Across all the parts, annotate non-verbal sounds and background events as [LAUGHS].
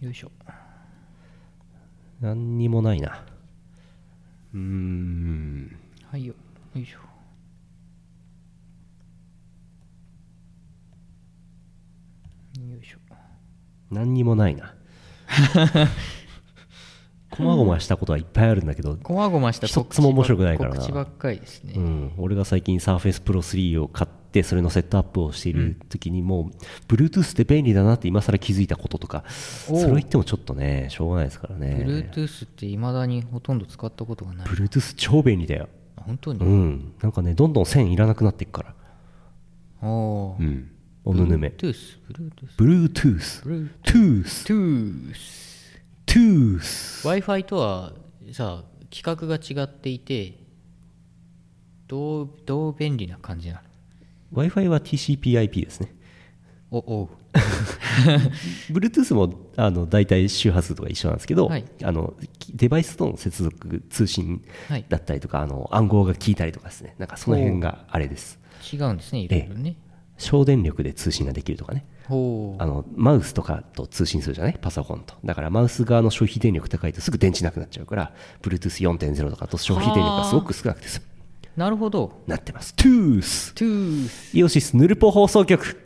よいしょ。何にもないな。うーん。はいよ。よいしょ。よいしょ。何にもないな。[LAUGHS] こまごましたことはいっぱいあるんだけど、こまごました一つも面白くないからな。告知ばっかりですね、うん、俺が最近 Surface Pro 3を買ってそれのセットアップをしている時にもう Bluetooth って便利だなって今更気づいたこととかそれを言ってもちょっとねしょうがないですからね。Bluetooth っていまだにほとんど使ったことがない。Bluetooth 超便利だよ。あ本当に、うん。なんかねどんどん線いらなくなっていくから。おー。うん。おぬぬめ。Bluetooth Bluetooth Bluetooth Tooth Bluetooth Tooth Wi-Fi とはさ規格が違っていてどうどう便利な感じなの？Wi-Fi は TCP/IP ですね。おおう。[LAUGHS] Bluetooth もあの大体周波数とか一緒なんですけど、はい。あのデバイスとの接続通信はい。だったりとか、あの暗号が効いたりとかですね。なんかその辺があれです。違うんですねいろいろね。省電力で通信ができるとかね。あのマウスとかと通信するじゃない？パソコンと。だからマウス側の消費電力高いとすぐ電池なくなっちゃうから Bluetooth4.0 とかと消費電力がすごく少なくて済むなるほど。なってます。トゥース Tooth イオシスヌルポ放送局。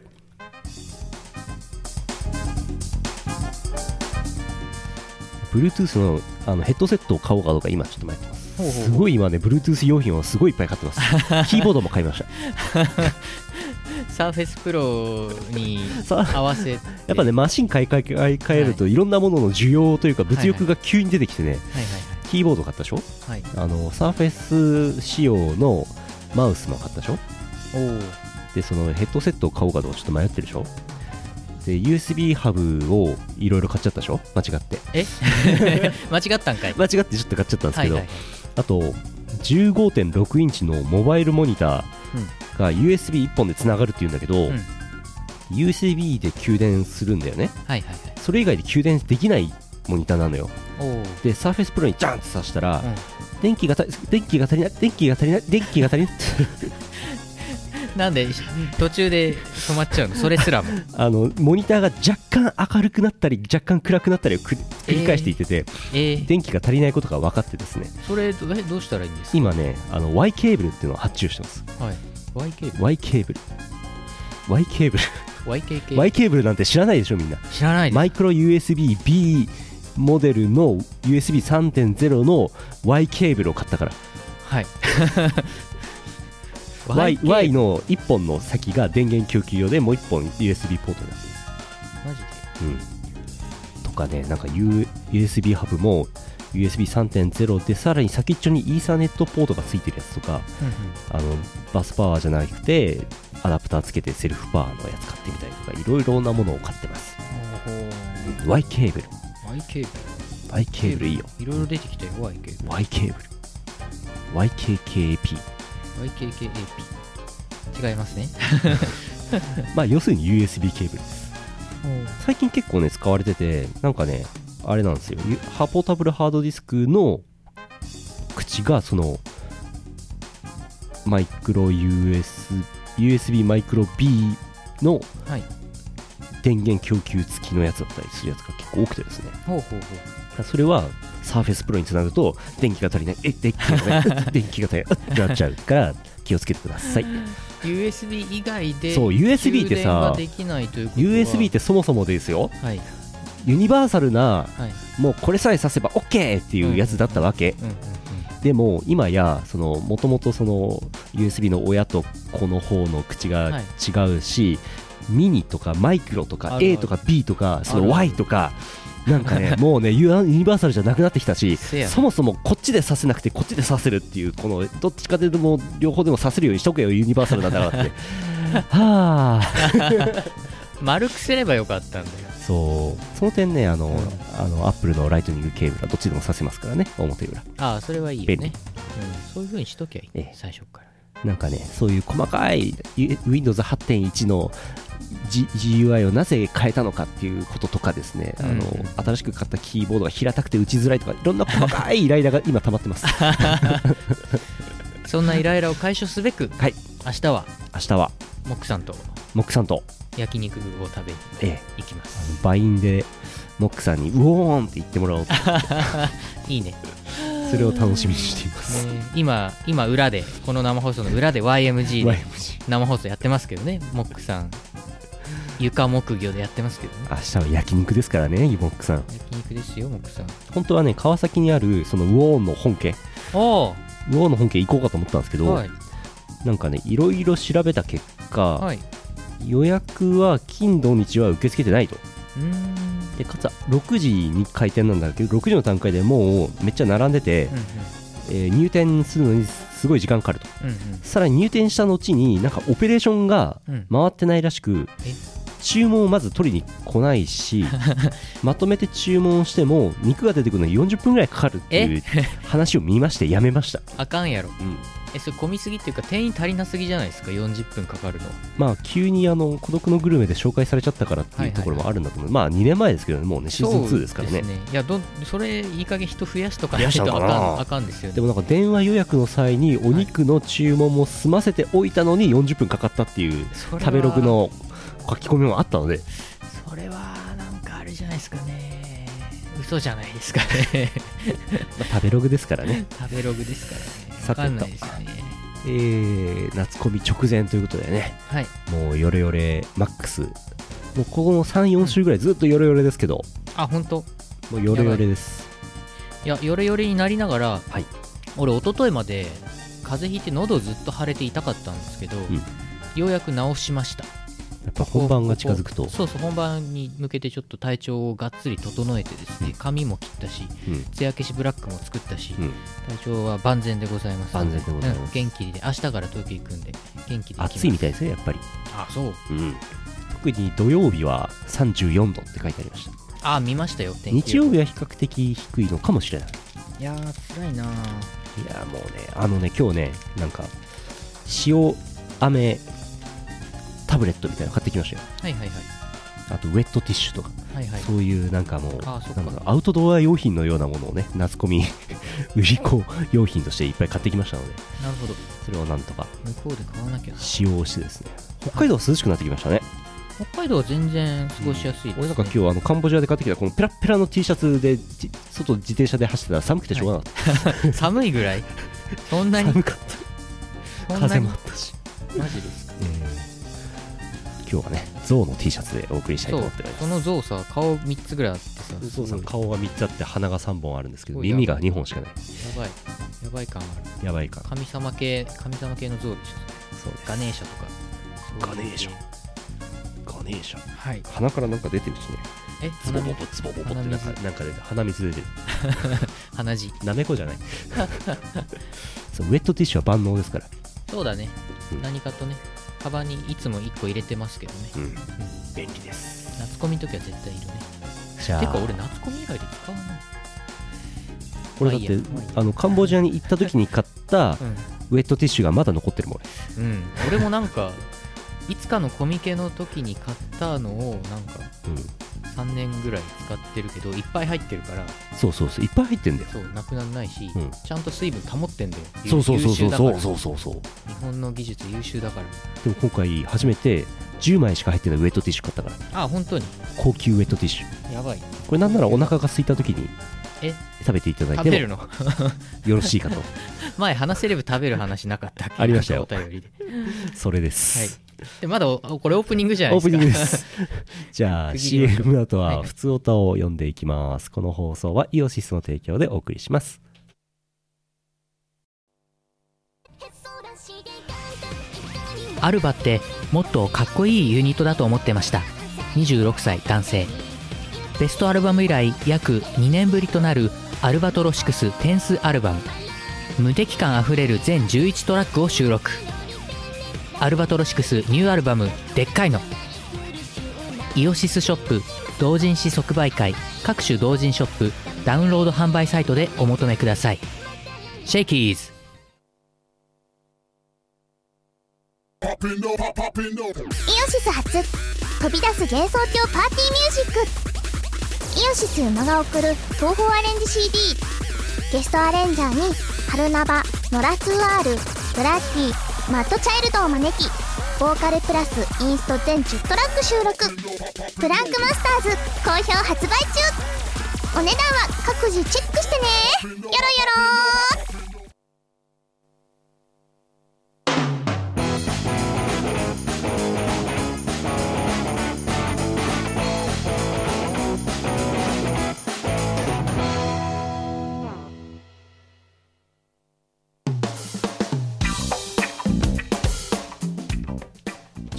ブルートゥースのあのヘッドセットを買おうかどうか今ちょっと迷ってます。ほうほうすごい今ね Bluetooth 用品をすごいいっぱい買ってます。[LAUGHS] キーボードも買いました。[LAUGHS] サーフェスプロにさ合わせて。やっぱねマシン買い替え買い替えるとい。ろんなものの需要というか物欲が急に出てきてね、はいキーボード買ったでしょ？はい。はいあのサーフェス仕様のマウスも買ったでしょ？でそのヘッドセットを買おうかどうかちょっと迷ってるでしょ？で USB ハブをいろいろ買っちゃったでしょ？間違って。え？[LAUGHS] 間違ったんかい。間違ってちょっと買っちゃったんですけど、はいはいはい。あと15.6インチのモバイルモニターが USB1 本でつながるっていうんだけど、うん。USB で給電するんだよね。はいはいはい。それ以外で給電できないモニターなのよ。おおで Surface Pro にジャンって挿したら、うん。電気がた電気が足りない電気が足りない電気が足りない。なんでし途中で止まっちゃうの？それすらも。[LAUGHS] あのモニターが若干明るくなったり若干暗くなったりをく繰り返していってて、えー、電気が足りないことが分かってですね。それどえどうしたらいいんですか？今ねあの Y ケーブルっていうのを発注してます。はい。YK Y ケーブル。Y ケーブル。YKK Y ケーブル。なんて知らないでしょみんな。知らないマイクロ USB-B モデルの USB3.0 の Y ケーブルを買ったから。はい。[LAUGHS] Y, y の1本の先が電源供給用でもう1本 USB ポートになってマジで？る、うん、とかねなんか、U、USB ハブも USB3.0 でさらに先っちょにイーサネットポートがついてるやつとかあのバスパワーじゃなくてアダプターつけてセルフパワーのやつ買ってみたりとかいろいろなものを買ってます。ほ Y ケーブルう YK Y ケーブルいいよ。いろいろ出てきたよ YK Y ケーブル。YKKP YKKAP 違いますね。[LAUGHS] まあ要するに USB ケーブルです。最近結構ね使われててなんかねあれなんですよ。ゆハポータブルハードディスクの口がそのマイクロ US USB マイクロ B のはい電源供給付きのやつだったりするやつが結構多くてですね。ほうほうほう。それは Surface Pro につなぐと電気が足りない。え電気が足りない。電気が足りない。[LAUGHS] [LAUGHS] ってなっちゃうから気をつけてください。[LAUGHS] USB 以外でそう USB ってさ USB ってそもそもですよ。はい。ユニバーサルなはい。もうこれさえさせば OK っていうやつだったわけ、でも今やそのもともとその USB の親と子の方の口が違うし、ミニとかマイクロとか A とか B とかその Y とかなんかね [LAUGHS] もうねユユニバーサルじゃなくなってきたしそもそもこっちでさせなくてこっちでさせるっていうこのどっちかでも両方でもさせるようにしとけよユニバーサルなんだからって。[LAUGHS] はあ丸くすればよかったんだよ。そう。その点ねあの、ん。あのアップルのライトニングケーブルはどっちでもさせますからね表裏ああそれはいいよね、うん、そういうふうにしときゃいい、ええ。最初から。なんかね、そういう細かい Windows 8.1の G- GUI をなぜ変えたのかっていうこととかですね、あのうん新しく買ったキーボードが平たくて打ちづらいとかいろんな細かいイライラが今溜まってます。[LAUGHS] そんなイライラを解消すべく、はい。明日は明日は。モックさんとモックさんと、焼肉を食べにええ、行きまあすのバインでモックさんにウォーンって言ってもらおうと。[LAUGHS] いいね。それを楽しみにしています、ね今今裏でこの生放送の裏で YMG で生放送やってますけどねモックさん床木魚でやってますけどね。明日は焼肉ですからねモックさん。焼肉ですよモックさん。本当はね川崎にあるそのウォーンの本家。おウォー。ンの本家行こうかと思ったんですけど、おはい。なんかねいろいろ調べた結果、はい。予約は金土日は受け付けてないと。でかつ6時に開店なんだけど6時の段階でもうめっちゃ並んでて、うんうん。えー入店するのにすごい時間かかると。うんうん。さらに入店した後になんかオペレーションがうん。回ってないらしくえ？注文をまず取りに来ないし [LAUGHS] まとめて注文しても肉が出てくるのに40分ぐらいかかるっていう話を見ましてやめました、あかんやろ。うん。えそれ混みすぎっていうか店員足りなすぎじゃないですか？40分かかるの。まあ急にあの孤独のグルメで紹介されちゃったからっていうところもあるんだと思う、まあ2年前ですけどねもうねシーズン2ですからね。そういやどんそれいい加減人増やしとかないとあかんあかんですよね。でもなんか電話予約の際にお肉の注文も済ませておいたのに40分かかったっていう食べログの書き込みもあったので。それはなんかあれじゃないですかね。嘘じゃないですかね。[LAUGHS] まあ食べログですからね。食べログですからね。さてと。わかんないですよね。えー、夏コミ直前ということでね。はい。もうヨレヨレマックス。もうここの34週ぐらいずっとヨレヨレですけど、あ本当？もうヨレヨレです。い。やヨレヨレになりながら、はい。俺一昨日まで風邪ひいて喉ずっと腫れて痛かったんですけど、ん。ようやく治しましたやっぱ本番が近づくと。そうそう本番に向けてちょっと体調をがっつり整えてですね、うん。髪も切ったしうん。艶消しブラックも作ったし、うん。体調は万全でございます万全でございます。うん元気で明日から東京行くんで元気で行き暑いみたいですねやっぱり、あそう。うん、特に土曜日は34度って書いてありました。あ見ましたよ天気日曜日は比較的低いのかもしれない。いやー辛いなー。いやもうねあのね今日ねなんか塩飴タブレットみたいなの買ってきましたよ。はいはいはい。あとウェットティッシュとか、はいはい。そういうなんかもうなんかアウトドア用品のようなものをね夏コミ [LAUGHS] 売り子用品としていっぱい買ってきましたので。なるほど。それをなんとか。向こうで買わなきゃ使用してですね。北海道は涼しくなってきましたね。北海道は全然過ごしやすいです、ね。俺なんか今日あのカンボジアで買ってきたこのペラッペラの T シャツでじ外自転車で走ってたら寒くてしょうがなかった、[LAUGHS] 寒いぐらい？そんなに？寒かった。風もあったし、マジですか？今日はねゾウの T シャツでお送りしたいとそう思っております。その像さ顔3つぐらいあってさ。ゾウさん顔が3つあって鼻が3本あるんですけど耳が2本しかない。やばい。やばい感ある。やばいか。神様系神様系の像でしょそうです。ガネーシャとか。ガネーシャ。ガネーシャ。はい。鼻からなんか出てるしね。え？ズボボボズボボボってなんかなんか出て鼻水出てる。[LAUGHS] 鼻血。なめこじゃない。[LAUGHS] そうウェットティッシュは万能ですから。そうだね、うん。何かとねカバンにいつも1個入れてますけどね。うん。便利です。夏コミの時は絶対いるね。じゃあ。てか俺夏コミ以外で使わない。これだってまあいいあのカンボジアに行った時に買ったウェットティッシュがまだ残ってるもん俺。うん、うん、俺もなんかいつかのコミケの時に買ったのをなんかうん3年ぐらい使ってるけどいっぱい入ってるから。そうそうそういっぱい入ってんだよ。そうなくならないし、うん。ちゃんと水分保ってんだよ。そうそうそうそうそうそう。そうそう日本の技術優秀だから。でも今回初めて10枚しか入ってないウェットティッシュ買ったから。あ本当に？高級ウェットティッシュ。やばい。これなんならお腹が空いた時にえ？食べていただいても食べるの？[LAUGHS] よろしいかと。[LAUGHS] 前話せれば食べる話なかったっけ？ありましたよ。お便りで。それです、はいでまだおこれオープニングじゃないオーですか。プニングです。[LAUGHS] じゃあ CM の後ははい。普通歌を読んでいきます、この放送はイオシスの提供でお送りします。アルバってもっとかっこいいユニットだと思ってました。26歳男性。ベストアルバム以来約2年ぶりとなるアルバトロシクステンスアルバム。無敵感あふれる全11トラックを収録アルバトロシクスニューアルバム「でっかいの」イオシスショップ同人誌即売会各種同人ショップダウンロード販売サイトでお求めください。シェイキーズ。イオシス初飛び出す幻想郷パーティーミュージック。イオシス馬が送る東宝アレンジ CD ゲストアレンジャーに春ナバノラツーアールブラッディ。マッドチャイルドを招きボーカルプラスインスト全10トラック収録。プランクマスターズ好評発売中。お値段は各自チェックしてね。よろよろ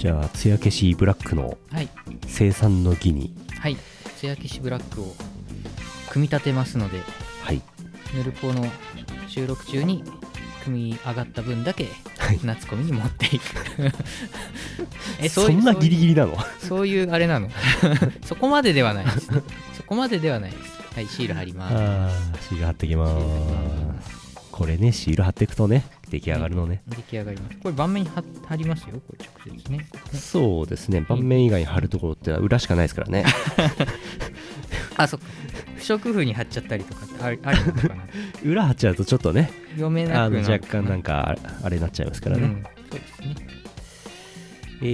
じゃあ艶消しブラックのはい。生産の儀に。はい。艶消しブラックを組み立てますのではい。ヌルポの収録中に組み上がった分だけはい。夏コミに持っていく。[LAUGHS] えそんなギリギリなの？そういうあれなの？[LAUGHS] そこまでではないです。そこまでではないです。はいシール貼ります。ああシール貼ってきまーす。これねシール貼っていくとね出来上がるのね、出来上がります。これ盤面に貼貼りますよ。これ直接ね。ねそうですね。盤面以外に貼るところって裏しかないですからね。[LAUGHS] あそっか。不織布に貼っちゃったりとかってありありなのかな。[LAUGHS] 裏貼っちゃうとちょっとね読めなく若干なんかああれになっちゃいますからね、うん。そうですね。え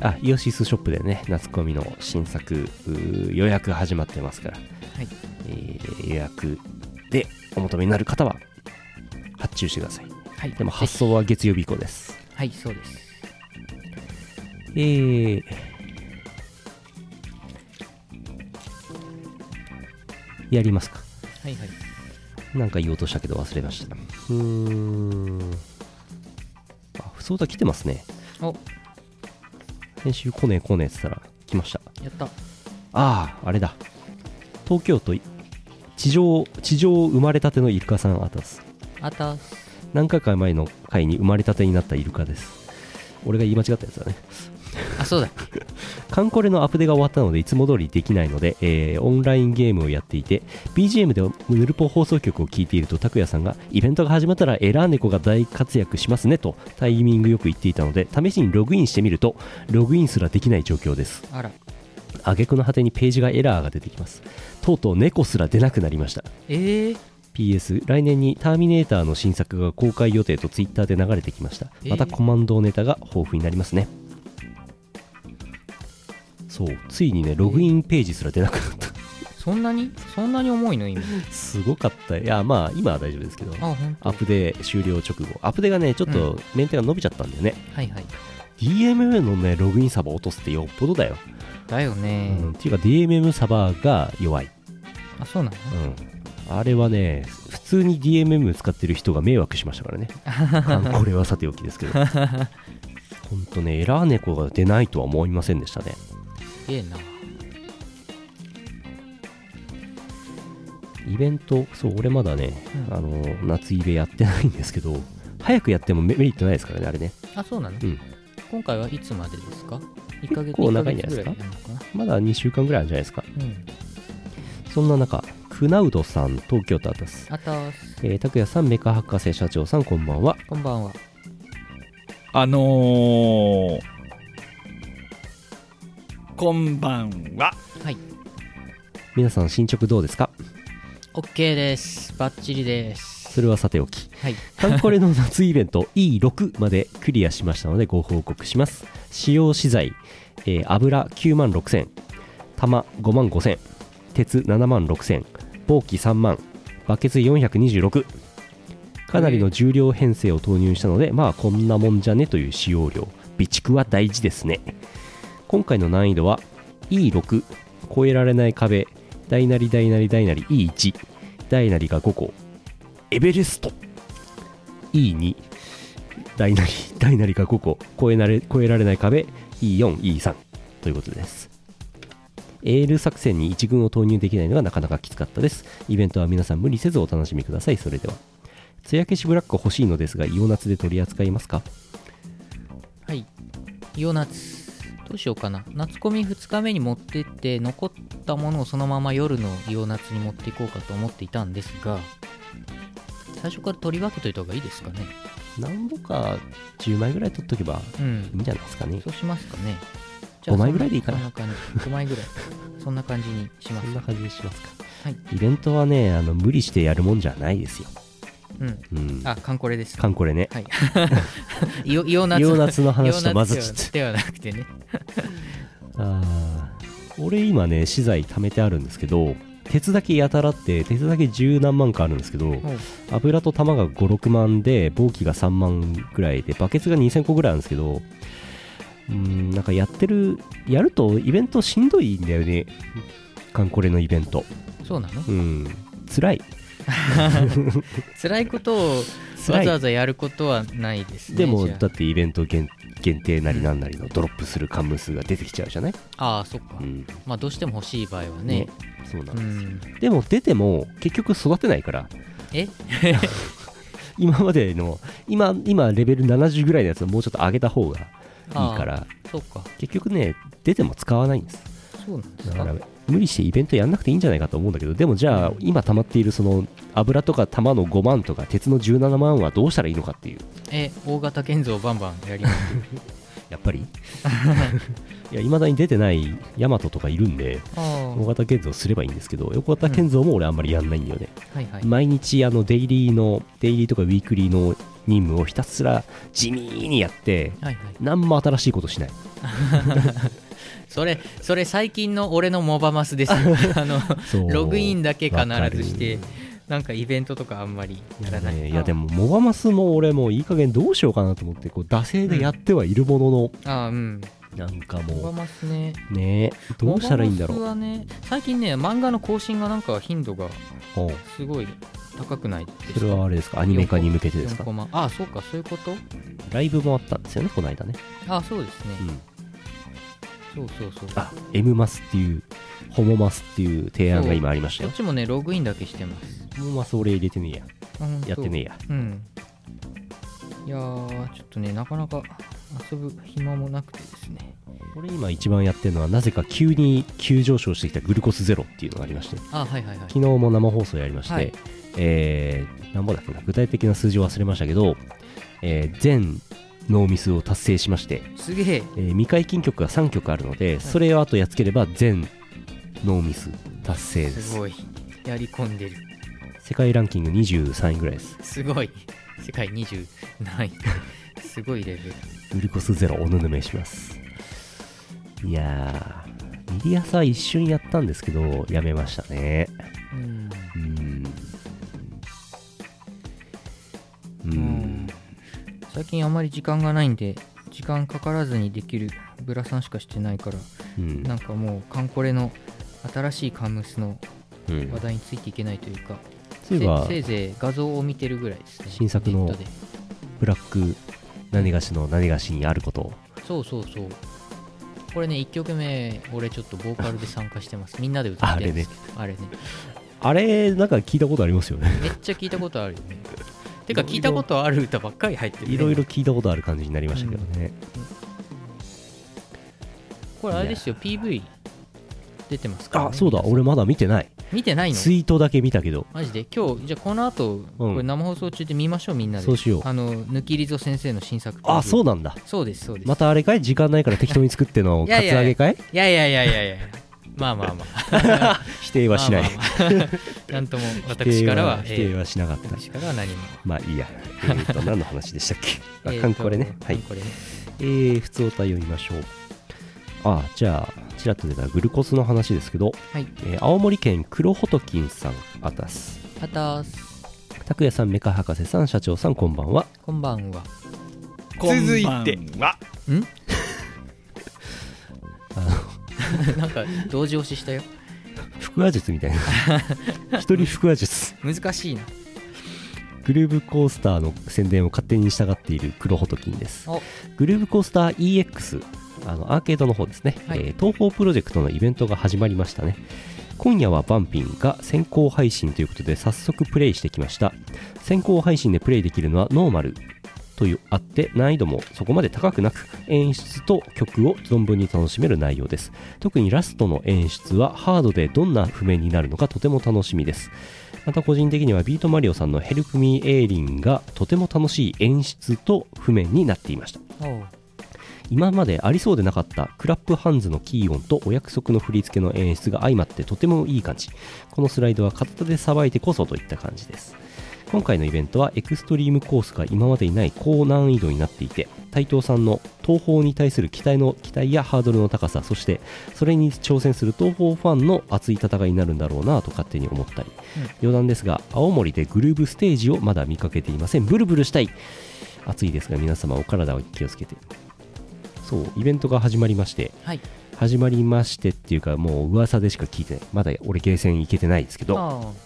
ー、あイオシスショップでね夏コミの新作予約始まってますから、はい。えー予約でお求めになる方は発注してくださいはい。でも発送は月曜日以降です。はいそうです。えー、やりますか。はいはい。なんか言おうとしたけど忘れました。うーん。あ不相談来てますね。お。編集来ねえ来ねえって言ったら来ました。やった。あああれだ。東京都い地上地上生まれたてのイルカさんあたすあた何回か前の回に生まれたてになったイルカです。俺が言い間違ったやつだね。あそうだ。[LAUGHS] カンコレのアップデが終わったのでいつも通りできないので、えーオンラインゲームをやっていて BGM でヌルポ放送局を聞いていると拓也さんがイベントが始まったらエラー猫が大活躍しますねとタイミングよく言っていたので試しにログインしてみるとログインすらできない状況です。あら。挙句の果てにページがエラーが出てきます。とうとう猫すら出なくなりました。えー、PS 来年にターミネーターの新作が公開予定と Twitter で流れてきました。えー。またコマンドネタが豊富になりますね。そうついにねログインページすら出なくなった。そんなに？そんなに重いの？今。すごかった。いやまあ今は大丈夫ですけど。アップデ終了直後。アップデがねちょっとメンテが伸びちゃったんだよね、はいはい。DMM のねログインサバ落とすってよっぽどだよ、だよね、うん、っていうか DMM サバが弱い。あそうなの？うん、あれはね、普通に DMM 使ってる人が迷惑しましたからね。あ [LAUGHS] これはさておきですけど。ほんとね、エラー猫が出ないとは思いませんでしたね。ええなイベント、そう、俺まだね、うんあの、夏イベやってないんですけど、早くやってもメメリットないですからね、あれね。あそうなの、うん今回はいつまでですか？1ヶ月結構長いんじゃないですか？まだ2週間ぐらいあるんじゃないですか？なうんそんな中、クナウドさん、東京都あたす。あたーすえー、拓也さん、メカ博士社長さん、こんばんは。こんばんはあのー、こんばんは。はい皆さん、進捗どうですか？OK ですバッチリですそれはさておき。はいカンコレの夏イベント [LAUGHS] E6 までクリアしましたのでご報告します使用資材、えー油9万6000玉5万5000鉄7万6000棒機3万バケツ426かなりの重量編成を投入したのでまあこんなもんじゃねという使用量。備蓄は大事ですね。今回の難易度は E6 超えられない壁。大なり大なり大なり E1 大なりが5個。エベレスト。E2 大なり大なりが5個。超えなれ超えられない壁。E4、E3 ということですエール作戦に1軍を投入できないのがなかなかきつかったです。イベントは皆さん無理せずお楽しみください。それでは。艶消しブラック欲しいのですがイオナツで取り扱いますか？はい。イオナツ。どうしようかな。夏コミ2日目に持ってって残ったものをそのまま夜のイオナツに持っていこうかと思っていたんですが最初から取り分けといた方がいいですかね。何度か10枚ぐらい取っとけばうん。いいんじゃないですかね。そうしますかね5枚ぐらいでいいかな。そんな感じ。5枚ぐらい。そんな感じにしますそんな感じにしますか。はい。イベントはねあの無理してやるもんじゃないですよ。うん。うん。あカンコレです。カンコレね。はい。イオイオナツイオナツの話と混ざっちゃっではなくてね。た [LAUGHS] あー俺今ね資材貯めてあるんですけど鉄だけやたらって鉄だけ十何万かあるんですけど油と玉が56万で箒が3万ぐらいでバケツが2000個ぐらいあるんですけどうーんなんかやってるやるとイベントしんどいんだよね。カンコレのイベント。そうなの？うん。辛い。[LAUGHS] 辛いことをわざわざやることはないですねでもだってイベント限限定なりなんなりのドロップする関数数が出てきちゃうじゃない、ああーそっか、うん。まあどうしても欲しい場合はね。ね。そうなんうです、ん。でも出ても結局育てないから。え？[LAUGHS] 今までの今今レベル70ぐらいのやつをもうちょっと上げた方がいいから。そっか。結局ね出ても使わないんです。そうなんですだかから無理してイベントやんなくていいんじゃないかと思うんだけどでもじゃあ今溜まっているその油とか玉の5万とか鉄の17万はどうしたらいいのかっていう。え大型建造バンバンやります。[LAUGHS] やっぱり？[LAUGHS] いや未だに出てないヤマトとかいるんであ大型建造すればいいんですけど横型建造も俺あんまりやんないんだよね、あはいはい。毎日あのデイリーのデイリーとかウィークリーの任務をひたすら地味にやってはいはい。何も新しいことしない。[LAUGHS] それそれ最近の俺のモバマスですよ。[LAUGHS] あのログインだけ必ずしてなんかイベントとかあんまりやらない。ねいやでもモバマスも俺もういい加減どうしようかなと思ってこう惰性でやってはいるものの、ああうん。なんかモバもマスね。うねどうしたらいいんだろう。モバマスはね最近ね漫画の更新がなんか頻度がすごい高くないですか？それはあれですか？アニメ化に向けてです4かああそうかそういうこと？ライブもあったんですよねこの間ね、ああそうですね、うん、そうそうそう。あ M マスっていうホモマスっていう提案が今ありましたよ。こっちもねログインだけしてます。ホモマス俺入れてねえや。やってねえや。うん。いやーちょっとねなかなか遊ぶ暇もなくてですね。俺今一番やってるのはなぜか急に急上昇してきたグルコスゼロっていうのがありまして。あはいはいはい。昨日も生放送やりまして、はいえー、なんぼだっけな具体的な数字を忘れましたけど、えー全ノーミスを達成しまして、すげえ。えー未解禁曲が3曲あるので、それをあとやっつければ全ノーミス達成です。すごい。やり込んでる。世界ランキング23位ぐらいです。すごい。世界20何位。すごいレベル。グルコスゼロおぬぬめします。いやーミリアサ一瞬やったんですけどやめましたね。うん。うーん最近あまり時間がないんで時間かからずにできるブラさんしかしてないからうん。なんかもうカンコレの新しいカムスのうん。話題についていけないというか、そういえばせせいぜい画像を見てるぐらいですね。新作のブラック何がしの何がしにあること。をそうそうそう。これね1曲目俺ちょっとボーカルで参加してます。みんなで歌ってるんですけど。あれね。あれなんか聞いたことありますよね。めっちゃ聞いたことあるよねてか聞いたことある歌ばっかり入ってる、ね、いろいろ聞いたことある感じになりましたけどね、これあれですよ PV 出てますから、ね、あそうだ。俺まだ見てない。見てないの？ツイートだけ見たけど。マジで？今日じゃあこの後、これ生放送中で見ましょうみんなで。そうしよう。あのぬきりぞ先生の新作。あそううなんだ。そうですそうです、またあれかい？時間ないから適当に作ってのカツアゲかい？いやいやいやいやいやまあまあまあ。[LAUGHS] 否定はしない、まあまあまあ。なんとも私からは否定はえー否定はしなかった、私からは何も。まあいいや。えー、と [LAUGHS] 何の話でしたっけ？あカンコレね。はい。カンコレね。えー、普通お読みましょう。あじゃあちらっと出たグルコスの話ですけど、はい。えー青森県黒ホトキンさんあたす。あたす。拓也さんメカ博士さん社長さんこんばんは。こんばんは。続いては [LAUGHS] なんか同時押ししたよ。腹話術みたいな。[LAUGHS] 一人腹話術。難しいな。グルーブコースターの宣伝を勝手に従っている黒ホトキンです。お。グルーブコースター EX あのアーケードの方ですね、はい。えー東宝プロジェクトのイベントが始まりましたね。今夜はバンピンが先行配信ということで早速プレイしてきました。先行配信でプレイできるのはノーマルというあって難易度もそこまで高くなく演出と曲を存分に楽しめる内容です。特にラストの演出はハードでどんな譜面になるのかとても楽しみです。また個人的にはビートマリオさんのヘルプミーエイリンがとても楽しい演出と譜面になっていました。今までありそうでなかったクラップハンズのキー音とお約束の振り付けの演出が相まってとてもいい感じ。このスライドは片手でさばいてこそといった感じです今回のイベントはエクストリームコースが今までにない高難易度になっていて斉藤さんの東宝に対する期待の期待やハードルの高さそしてそれに挑戦する東宝ファンの熱い戦いになるんだろうなと勝手に思ったり、余談ですが青森でグルーブステージをまだ見かけていません。ブルブルしたい。暑いですが皆様お体を気をつけて。そうイベントが始まりまして。はい。始まりましてっていうかもう噂でしか聞いてない。まだ俺ゲーセン行けてないですけど。あ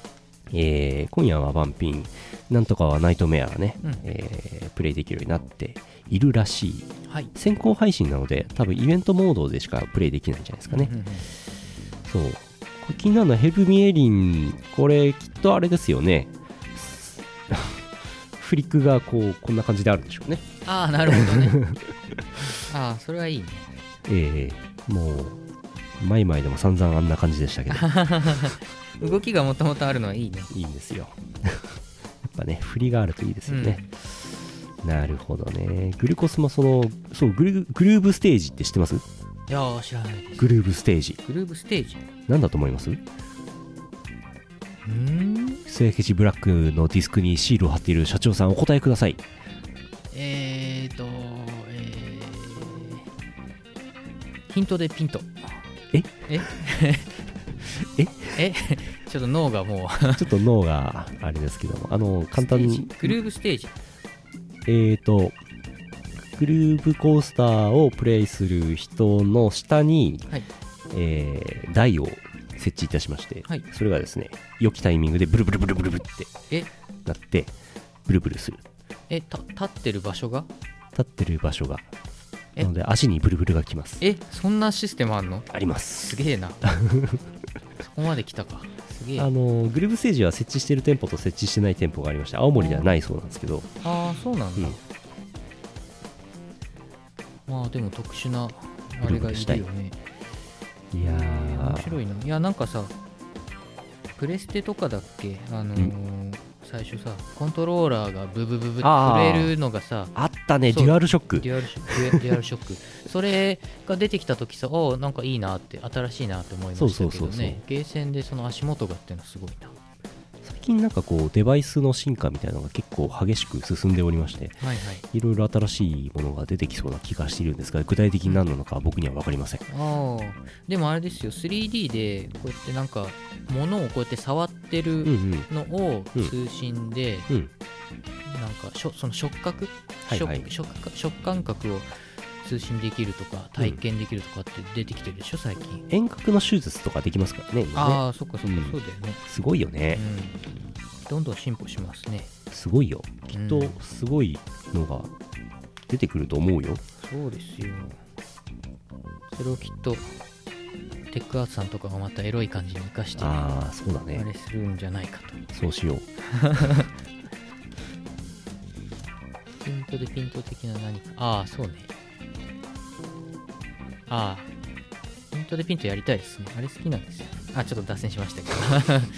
えー今夜はバンピン、なんとかはナイトメアがね、うんえープレイできるようになっているらしい。あはい先行配信なので、多分イベントモードでしかプレイできないんじゃないですかねう。んうんそう。これ気になるのはヘブミエリン、これきっとあれですよね。[LAUGHS] フリックがこう、こんな感じであるんでしょうね。ああなるほどね [LAUGHS] ああそれはいいねえーもう、マイマイでも散々あんな感じでしたけど、[LAUGHS] 動きがもともとあるのはいいね。いいんですよ。[LAUGHS] やっぱね、振りがあるといいですよね。なるほどね。グルコスもその、そうグル、グルーブステージって知ってます？いやー知らないです。グルーブステージ。グルーブステージ？なんだと思います？うーん末吉ブラックのディスクにシールを貼っている社長さんお答えください。えーとえー、ヒントでピント。え？え？[LAUGHS] え？え？ちょっと脳がもちょっと脳があれですけども、あの、う簡単に。グルーブステージ？えーと、グルーブコースターをプレイする人の下に、はい。えー台を設置いたしまして、はい。それがですね、良きタイミングでブルブルブルブルブルってえ？なって、ブルブルする。えた立ってる場所が？立ってる場所が。え？なので、足にブルブルがきます。え？そんなシステムあんの？あります。すげえな [LAUGHS] そこまで来たか。すげえ。ああのグルーブステージは設置してる店舗と設置してない店舗がありまして青森ではないそうなんですけど、あーそうなんだ、うん。まあでも特殊なあれがいるよね。いや面ー白いな。いやなんかさプレステとかだっけ？あのー最初さコントローラーがブブブブって震えるのがさあったね。デュアルショック。デュアルショックそれが出てきた時さおなんかいいなって新しいなって思いましたけどそうそうそうそう。ねゲーセンでその足元がっていうのはすごいな。最近なんかこうデバイスの進化みたいなのが結構激しく進んでおりましてはいはい。いろいろ新しいものが出てきそうな気がしているんですが具体的に何なのかは僕には分かりません。ああでもあれですよ。3D でこうやってなんか物をこうやって触ってるのをうん通信で、うんなんかしょその触覚、はいはい。触触触感覚を通信できるとか体験できるとかって出てきてるでしょ最近、遠隔の手術とかできますからね今ね。ああそっかそっか、うん。そうだよね。すごいよね。うん。どんどん進歩しますね。すごいよ。きっとうん。すごいのが出てくると思うよ。そうですよ。それをきっとテックアーツさんとかがまたエロい感じに生かして、ね、ああそうだあねれするんじゃないかと。そうしよう。[LAUGHS] ピントでピント的な何か。ああそうねああ。ピントでピントやりたいですね。あれ好きなんですよ。あちょっと脱線しましたけど。[LAUGHS]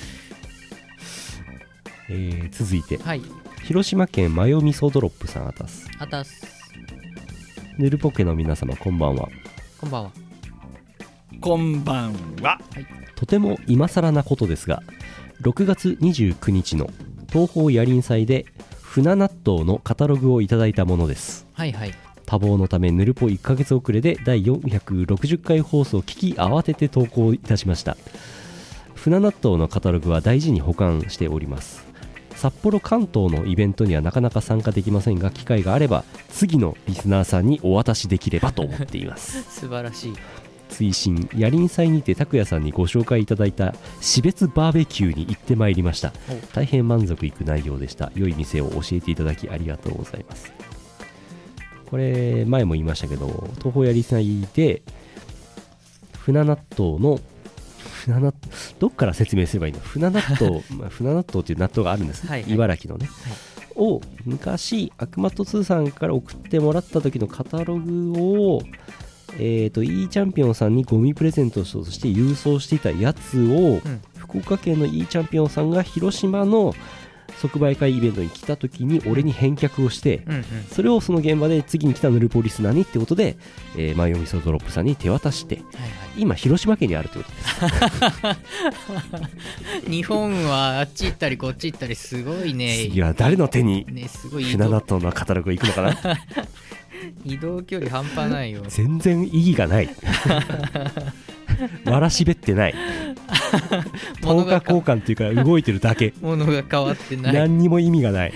えー続いて。はい。広島県マヨ味噌ドロップさんあたす。あたす。ヌルポケの皆様こんばんは。こんばんは。こんばんは。とても今更なことですが6月29日の東宝やりん祭で船納豆のカタログをいただいたものです。はいはい多忙のためヌルポ1ヶ月遅れで第460回放送を聞き慌てて投稿いたしました。船納豆のカタログは大事に保管しております。札幌関東のイベントにはなかなか参加できませんが機会があれば次のリスナーさんにお渡しできればと思っています。[LAUGHS] 素晴らしい。追伸やりん祭にて拓也さんにご紹介いただいた死別バーベキューに行ってまいりましたお大変満足いく内容でした良い店を教えていただきありがとうございますこれ前も言いましたけど東宝やりん祭で船納豆の船納どっから説明すればいいの？船納豆、[LAUGHS] まあ、船納豆っていう納豆があるんです、はいはい。茨城のね、を昔悪魔と2さんから送ってもらった時のカタログをえー、と E チャンピオンさんにゴミプレゼントとして郵送していたやつを、うん。福岡県の E チャンピオンさんが広島の即売会イベントに来た時に俺に返却をしてうんうん。それをその現場で次に来たヌルポリスナーにってことで、えー、マヨミソドロップさんに手渡してはいはい。今広島県にあるってことです。[LAUGHS] 日本はあっち行ったりこっち行ったりすごいね。次は誰の手にねすごい移船納動豆のカタログが行くのかな [LAUGHS] [LAUGHS] 移動距離半端ないよ。全然意義がない。わらしべってない。10 [LAUGHS] 物が日交換っていうか動いてるだけ。ものが変わってない。何にも意味がない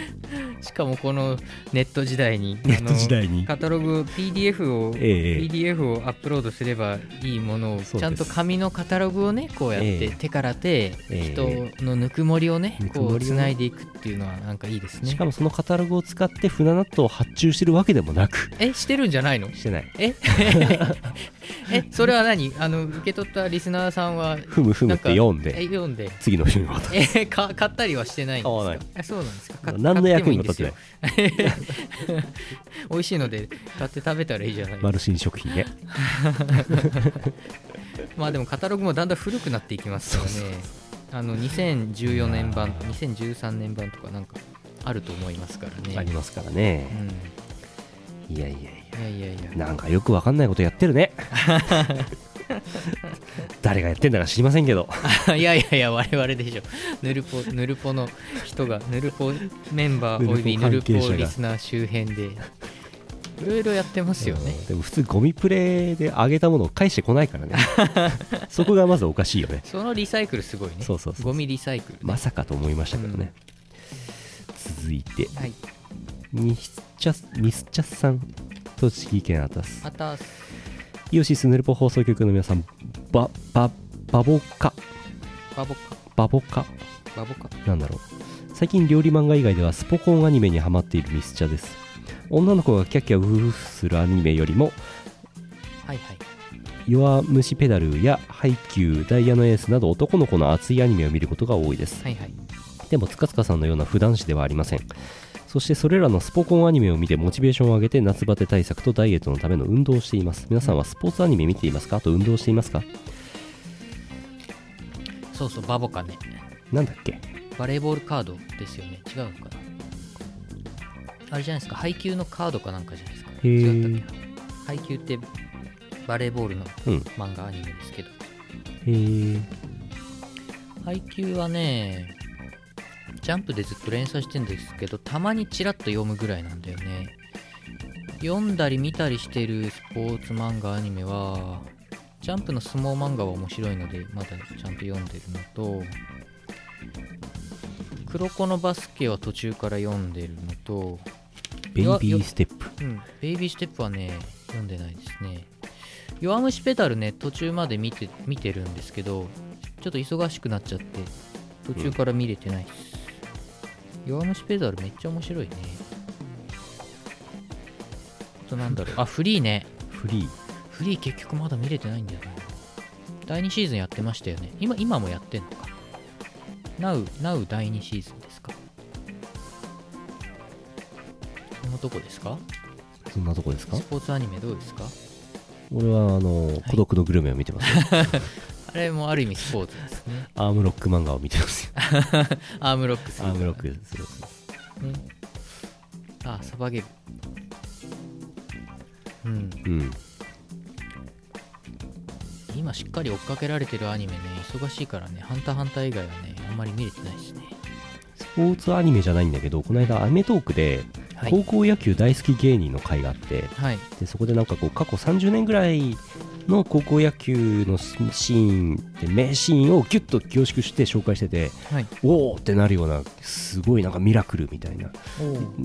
しかもこのネット時代にネット時代に。カタログ PDF を、ええ。PDF をアップロードすればいいものをちゃんと紙のカタログをねこうやって、ええ。手から手、ええ。人のぬくもりをねこうつないでいくっていうのはなんかいいですね。しかもそのカタログを使って船納豆を発注してるわけでもなく。えしてるんじゃないの？してない。え？えそれは何？[LAUGHS] あの受け取ったリスナーさんはふむふむって読んえで読んで。次の日に渡すえか買ったりはしてないんですか？買わない。えそうなんですか。か何の役にも立ですよ。[LAUGHS] 美味しいので買って食べたらいいじゃないマルシン食品ね [LAUGHS] まあでもカタログもだんだん古くなっていきますからね。あの2014年版2013年版とかなんかあると思いますからね。ありますからね。ういやいやいん、いやいやいやや。なんかよくわかんないことやってるね [LAUGHS] [LAUGHS] 誰がやってんだか知りませんけど。[LAUGHS] いやいやいや我々でしょ。ヌルポヌルポの人がヌルポメンバーおよびヌルポリスナー周辺でいろいろやってますよね。うんでも普通ゴミプレであげたものを返してこないからね。[LAUGHS] そこがまずおかしいよね。そのリサイクルすごいね。そうそうそう。ゴミリサイクルね、まさかと思いましたけどね、続いて。はい。ミスチャスミスチャスさん。栃木県アタスまたイオシスヌルポ放送局の皆さんバババボカ。バボカ。バボカ。バボカ。なんだろう。最近料理漫画以外ではスポコンアニメにハマっているミスチャです。女の子がキャッキャウフフするアニメよりもはいはい。弱虫ペダルやハイキューダイヤのエースなど男の子の熱いアニメを見ることが多いです。はいはい。でも塚塚さんのような普段師ではありませんそしてそれらのスポコンアニメを見てモチベーションを上げて夏バテ対策とダイエットのための運動をしています。皆さんはスポーツアニメ見ていますか？あと運動していますか？そうそうバボカねなんだっけ？バレーボールカードですよね。違うのかな？あれじゃないですか？配球のカードかなんかじゃないですか？違ったっけ配球ってバレーボールのうん。漫画アニメですけど。へえ配球はねジャンプでずっと連載してんですけどたまにチラッと読むぐらいなんだよね読んだり見たりしてるスポーツ漫画アニメはジャンプの相撲漫画は面白いのでまだちゃんと読んでるのと黒子のバスケは途中から読んでるのとベイビーステップうん、ベイビーステップはね、読んでないですね。弱虫ペダルね、途中まで見て見てるんですけど、ちょっと忙しくなっちゃって、途中から見れてないです。弱虫ペダルめっちゃ面白いね。あとなんだろう、[LAUGHS] あ、フリーね。フリーフリー結局まだ見れてないんだよな。第2シーズンやってましたよね。今今もやってんのか。Now, Now 第2シーズンですか。そのとこですか？そんなとこですか？スポーツアニメどうですか？俺はあの孤独のグルメを見てますよ [LAUGHS] あれもある意味スポーツですね。アームロック漫画を見てますよ [LAUGHS] アームロックするアームロックですよね。あ、サバゲル。うん。うん今しっかり追っかけられてるアニメね、忙しいからね、ハンターハンター以外はね、あんまり見れてないですね。スポーツアニメじゃないんだけどこの間アメトークではい。高校野球大好き芸人の会があって、はい。でそこでなんかこう過去30年ぐらいの高校野球のシーンで名シーンをギュッと凝縮して紹介しててはい。おおってなるようなすごいなんかミラクルみたいな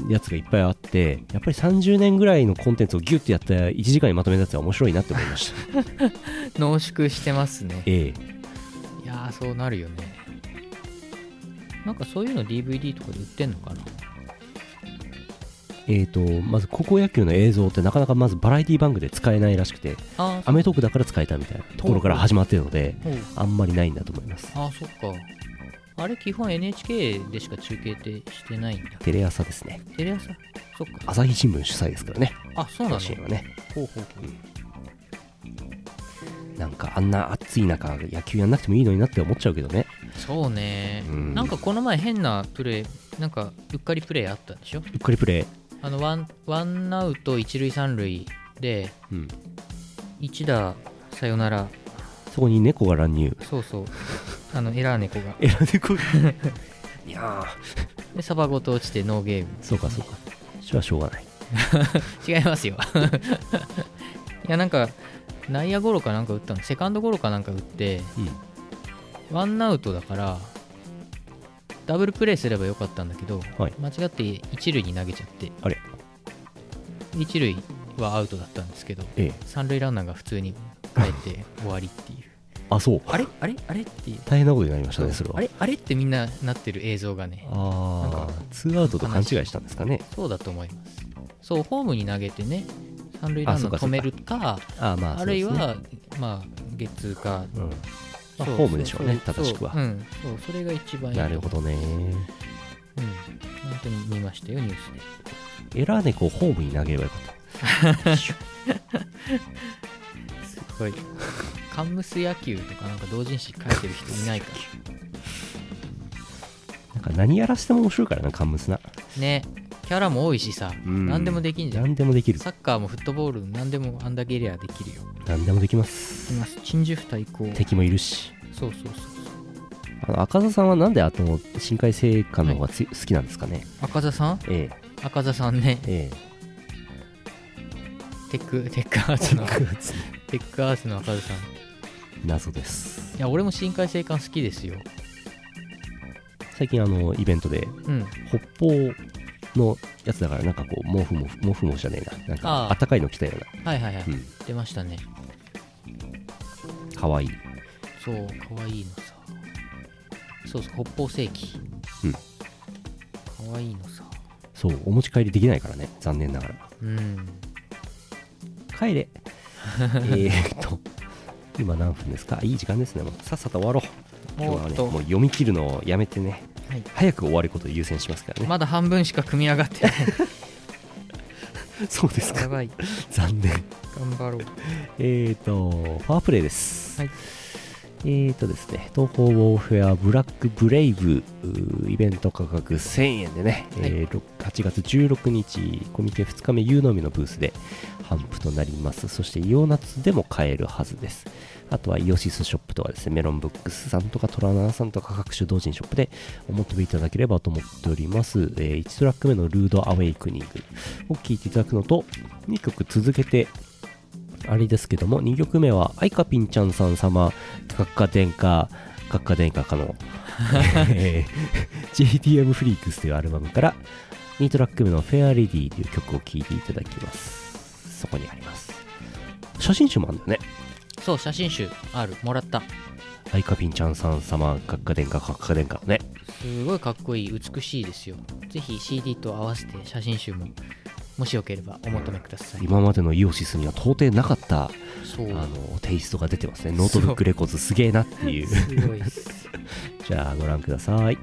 やつがいっぱいあってやっぱり30年ぐらいのコンテンツをギュッとやった1時間にまとめたやつは面白いなって思いました [LAUGHS] 濃縮してますね。ええいやー、そうなるよね。なんかそういうの DVD とかで売ってんのかな？えーとまず高校野球の映像ってなかなかまずバラエティ番組で使えないらしくてアメトークだから使えたみたいなところから始まってるのであんまりないんだと思います。あー、そっか。あれ、基本 NHK でしか中継ってしてないんだ。テレ朝ですね。テレ朝？そっか。朝日新聞主催ですからね。あ、そうなの？ね。ほうほうほう。なんかあんな暑い中野球やんなくてもいいのになって思っちゃうけどね。そうね、うん。なんかこの前変なプレーなんかうっかりプレーあったでしょ？うっかりプレイあのワンワンアウト一塁三塁でうん。一打サヨナラそこに猫が乱入。そうそう。あのエラー猫が。えら猫 [LAUGHS] いやでサバごと落ちてノーゲーム。ーそうかそうか。それはしょうがない。[LAUGHS] 違いますよ。[LAUGHS] いやなんか内野ゴロかなんか打ったの。セカンドゴロかなんか打ってうん。ワンアウトだからダブルプレーすればよかったんだけど、はい。間違って一塁に投げちゃって。あれ？一塁はアウトだったんですけどええ。三塁ランナーが普通に帰って終わりっていう。[LAUGHS] あそう。あれ？あれ？あれ？っていう。大変なことになりましたねそれは。あれ？あれってみんななってる映像がねなんあかあツーアウトと勘違いしたんですかね。そうだと思います。そうホームに投げてね三塁ランナー止めるかああまああるいそうですね。は、まあゲッツーかうんまあホームでしょうね正しくは。そう。うん。そうそれが一番いい。なるほどね。うん。本当に見ましたよニュースで。エラー猫をホームに投げればよかった。[LAUGHS] すごい。カンムス野球とかなんか同人誌書いてる人いないか [LAUGHS] なんか何やらしても面白いからなカンムスな。らねキャラも多いしさ、うん。何でもできんじゃん。何でもできる。サッカーもフットボール何でもあんだけいりゃできるよ。何でもできます。います。鎮守府対抗。敵もいるし。そうそうそうあの赤座さんはなんであの深海生還の方がつ、好きなんですかね？赤座さん？え赤座さんね。ええ。テックテックアーツの。えテックアーツの赤座さん。い謎です。や俺も深海生還好きですよ。最近あのイベントでうん。北方のやつだからなんかこう毛布も毛布もじゃねえな。なんかあったかいの着たようはいはいはい、なうん。出ましたね。かわいい。そうかわいいのさ。そうそう北方世紀うん。かわいいのさ。そうお持ち帰りできないからね残念ながら。うん。帰れ。[LAUGHS] えーっと今何分ですか？いい時間ですね。もうさっさと終わろう。今日はねもう読み切るのをやめてねはい。早く終わることを優先しますからね、まだ半分しか組み上がってない。[LAUGHS] そうですか。やばい。残念。頑張ろう。えーとパワープレイです、はいえーとですね東方ウォーフェアブラックブレイブイベント価格1000円でね、えーろ8月16日コミケ2日目有のみのブースで販布となります。そしてイオナツでも買えるはずです。あとはイオシスショップとかですねメロンブックスさんとかトラナーさんとか各種同人ショップでお求めいただければと思っております、え1トラック目のルードアウェイクニングを聴いていただくのと2曲続けてあれですけども、2曲目は、アイカピンちゃんさん様、学科殿下、学科殿下かの、えー JTM フリークスというアルバムから、2トラック目のフェアレディという曲を聴いていただきます。そこにあります。写真集もあるんだよね。そう写真集あるもらったアイカピンちゃんさん様、学科殿下、学科殿下のね。すごいかっこいい美しいですよぜひ CD と合わせて写真集ももしよければお求めください今までのイオシスには到底なかった、あそうの、テイストが出てますね。ノートブックレコーズすげえなっていう。すごいです [LAUGHS] じゃあ、ご覧ください。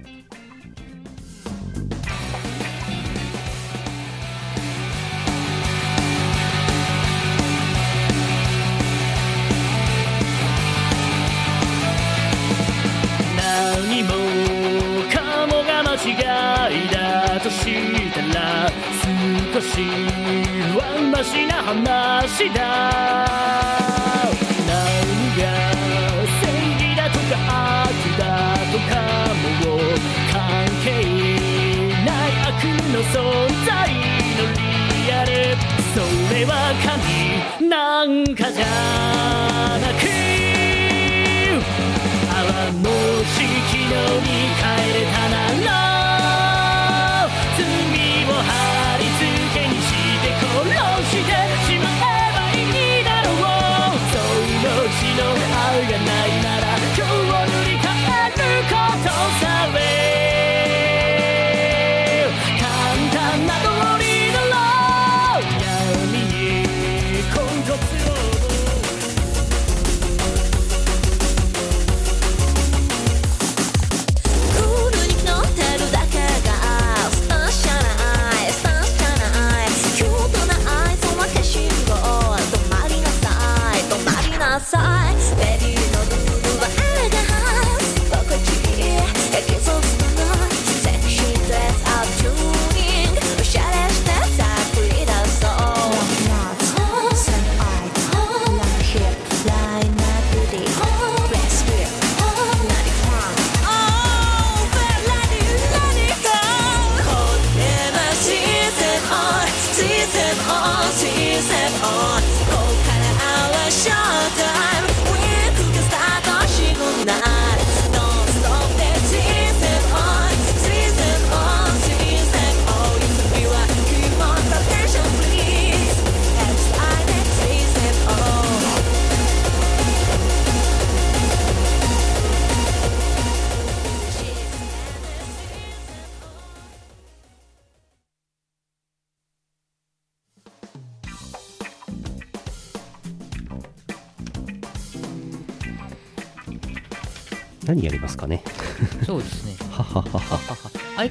何もかもが間違いだとしたら少しはマシな話だ。何が正義だとか悪だとかも関係ない悪の存在のリアル。それは神なんかじゃ。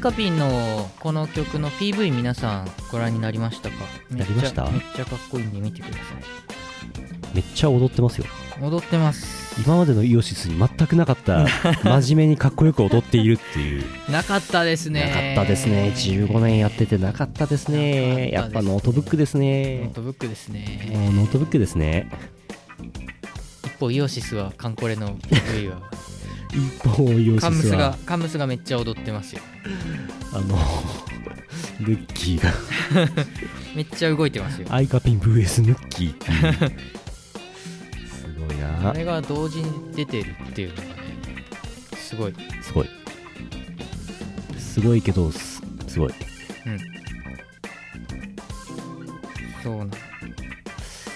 カピンのこの曲の PV 皆さんご覧になりましたか？めっちゃなりました？めっちゃかっこいいんで見てくださめっちゃ踊ってますよ。い踊ってます。今までのイオシスに全くなかった [LAUGHS] 真面目にかっこよく踊っているっていう。なかったですね。なかったですね。15年やっててなかったですね。やっぱノートブックですノねートブックですね。ノートブックですね。一方イオシスは艦これの PV は一カムスがカムスがめっちゃ踊ってますよ。あの [LAUGHS] ヌッキーが。[LAUGHS] めっちゃ動いてますよ。アイカピン VS ヌッキーっていう。すごいな。あれが同時に出てるっていうのがねすごい。すごい。すごいけどすすごい。うん。そうなん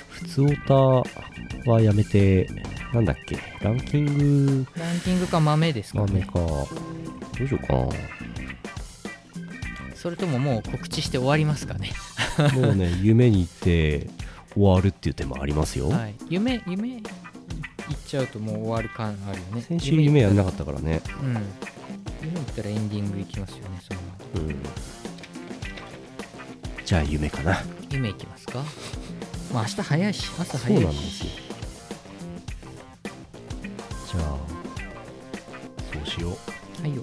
普通オタはやめてなんだっけ？ランキング。ランキングか豆ですかね。豆か。どうしようかそれとももう告知して終わりますかね。な [LAUGHS] もうね夢に行って終わるっていう手もありますよ、はい。夢夢言っちゃうともう終わる感あるよね。先週夢やんなかったからね。うん。夢言ったらエンディングいきますよねそのまま。うん。じゃあ夢かな。夢いきますか？まあ明日早いし朝そう早いし。なんですよじゃあそうしよう。はいよ。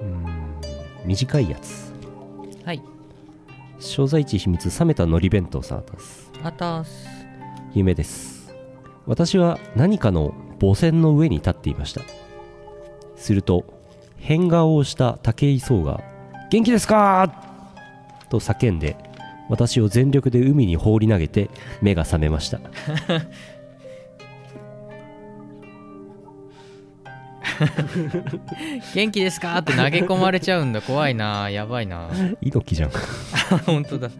うん。短いやつ。はい。所在地秘密冷めた海苔弁当さんですあたす夢です。私は何かの母船の上に立っていました。すると変顔をした武井壮が「元気ですか?」と叫んで私を全力で海に放り投げて目が覚めました。[LAUGHS] 元気ですか？って投げ込まれちゃうんだ。怖いな。やばいな。猪木じゃん。[LAUGHS] 本当だ。い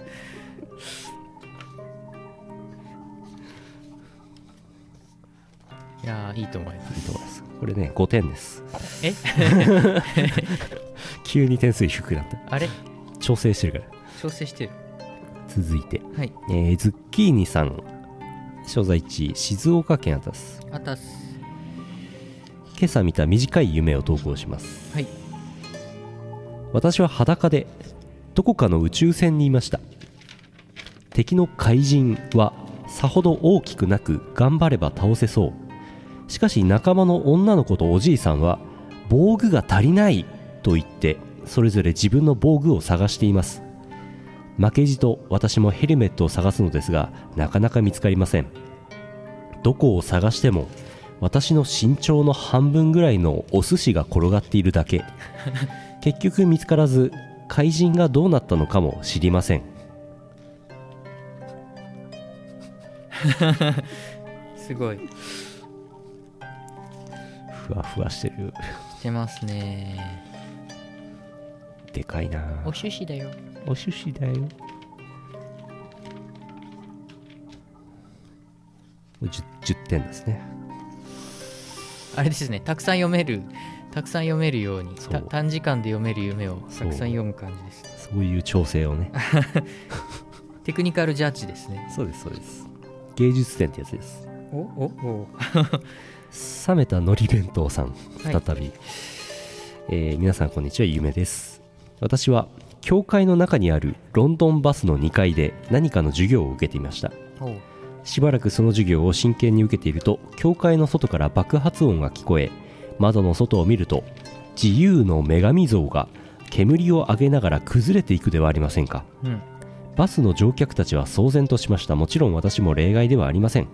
やーいいと思います。いいと思いますこれね5点です。え？[LAUGHS] 急に点数低くなった。あれ？調整してるから。調整してる。続いて、はい。えーズッキーニさん。所在地静岡県あたすあたす今朝見た短い夢を投稿します。はい。私は裸でどこかの宇宙船にいました。敵の怪人はさほど大きくなく頑張れば倒せそうしかし仲間の女の子とおじいさんは防具が足りないと言ってそれぞれ自分の防具を探しています。負けじと私もヘルメットを探すのですがなかなか見つかりません。どこを探しても私の身長の半分ぐらいのお寿司が転がっているだけ。[LAUGHS] 結局見つからず怪人がどうなったのかも知りません。[LAUGHS] すごいふわふわしてる。してますね。でかいな。お寿司だよ。お寿司だよ。10, 10点ですね。あれですね。たくさん読めるたくさん読めるように短時間で読める夢をたくさん読む感じです。そういう調整をね。[LAUGHS] テクニカルジャッジですね。そうですそうです。芸術点ってやつです。おおお冷めた海苔弁当さんはい。再び、えー皆さんこんにちは夢です。私は教会の中にあるロンドンバスの2階で何かの授業を受けていました。おしばらくその授業を真剣に受けていると教会の外から爆発音が聞こえ窓の外を見ると自由の女神像が煙を上げながら崩れていくではありませんか。うんバスの乗客たちは騒然としました。もちろん私も例外ではありません。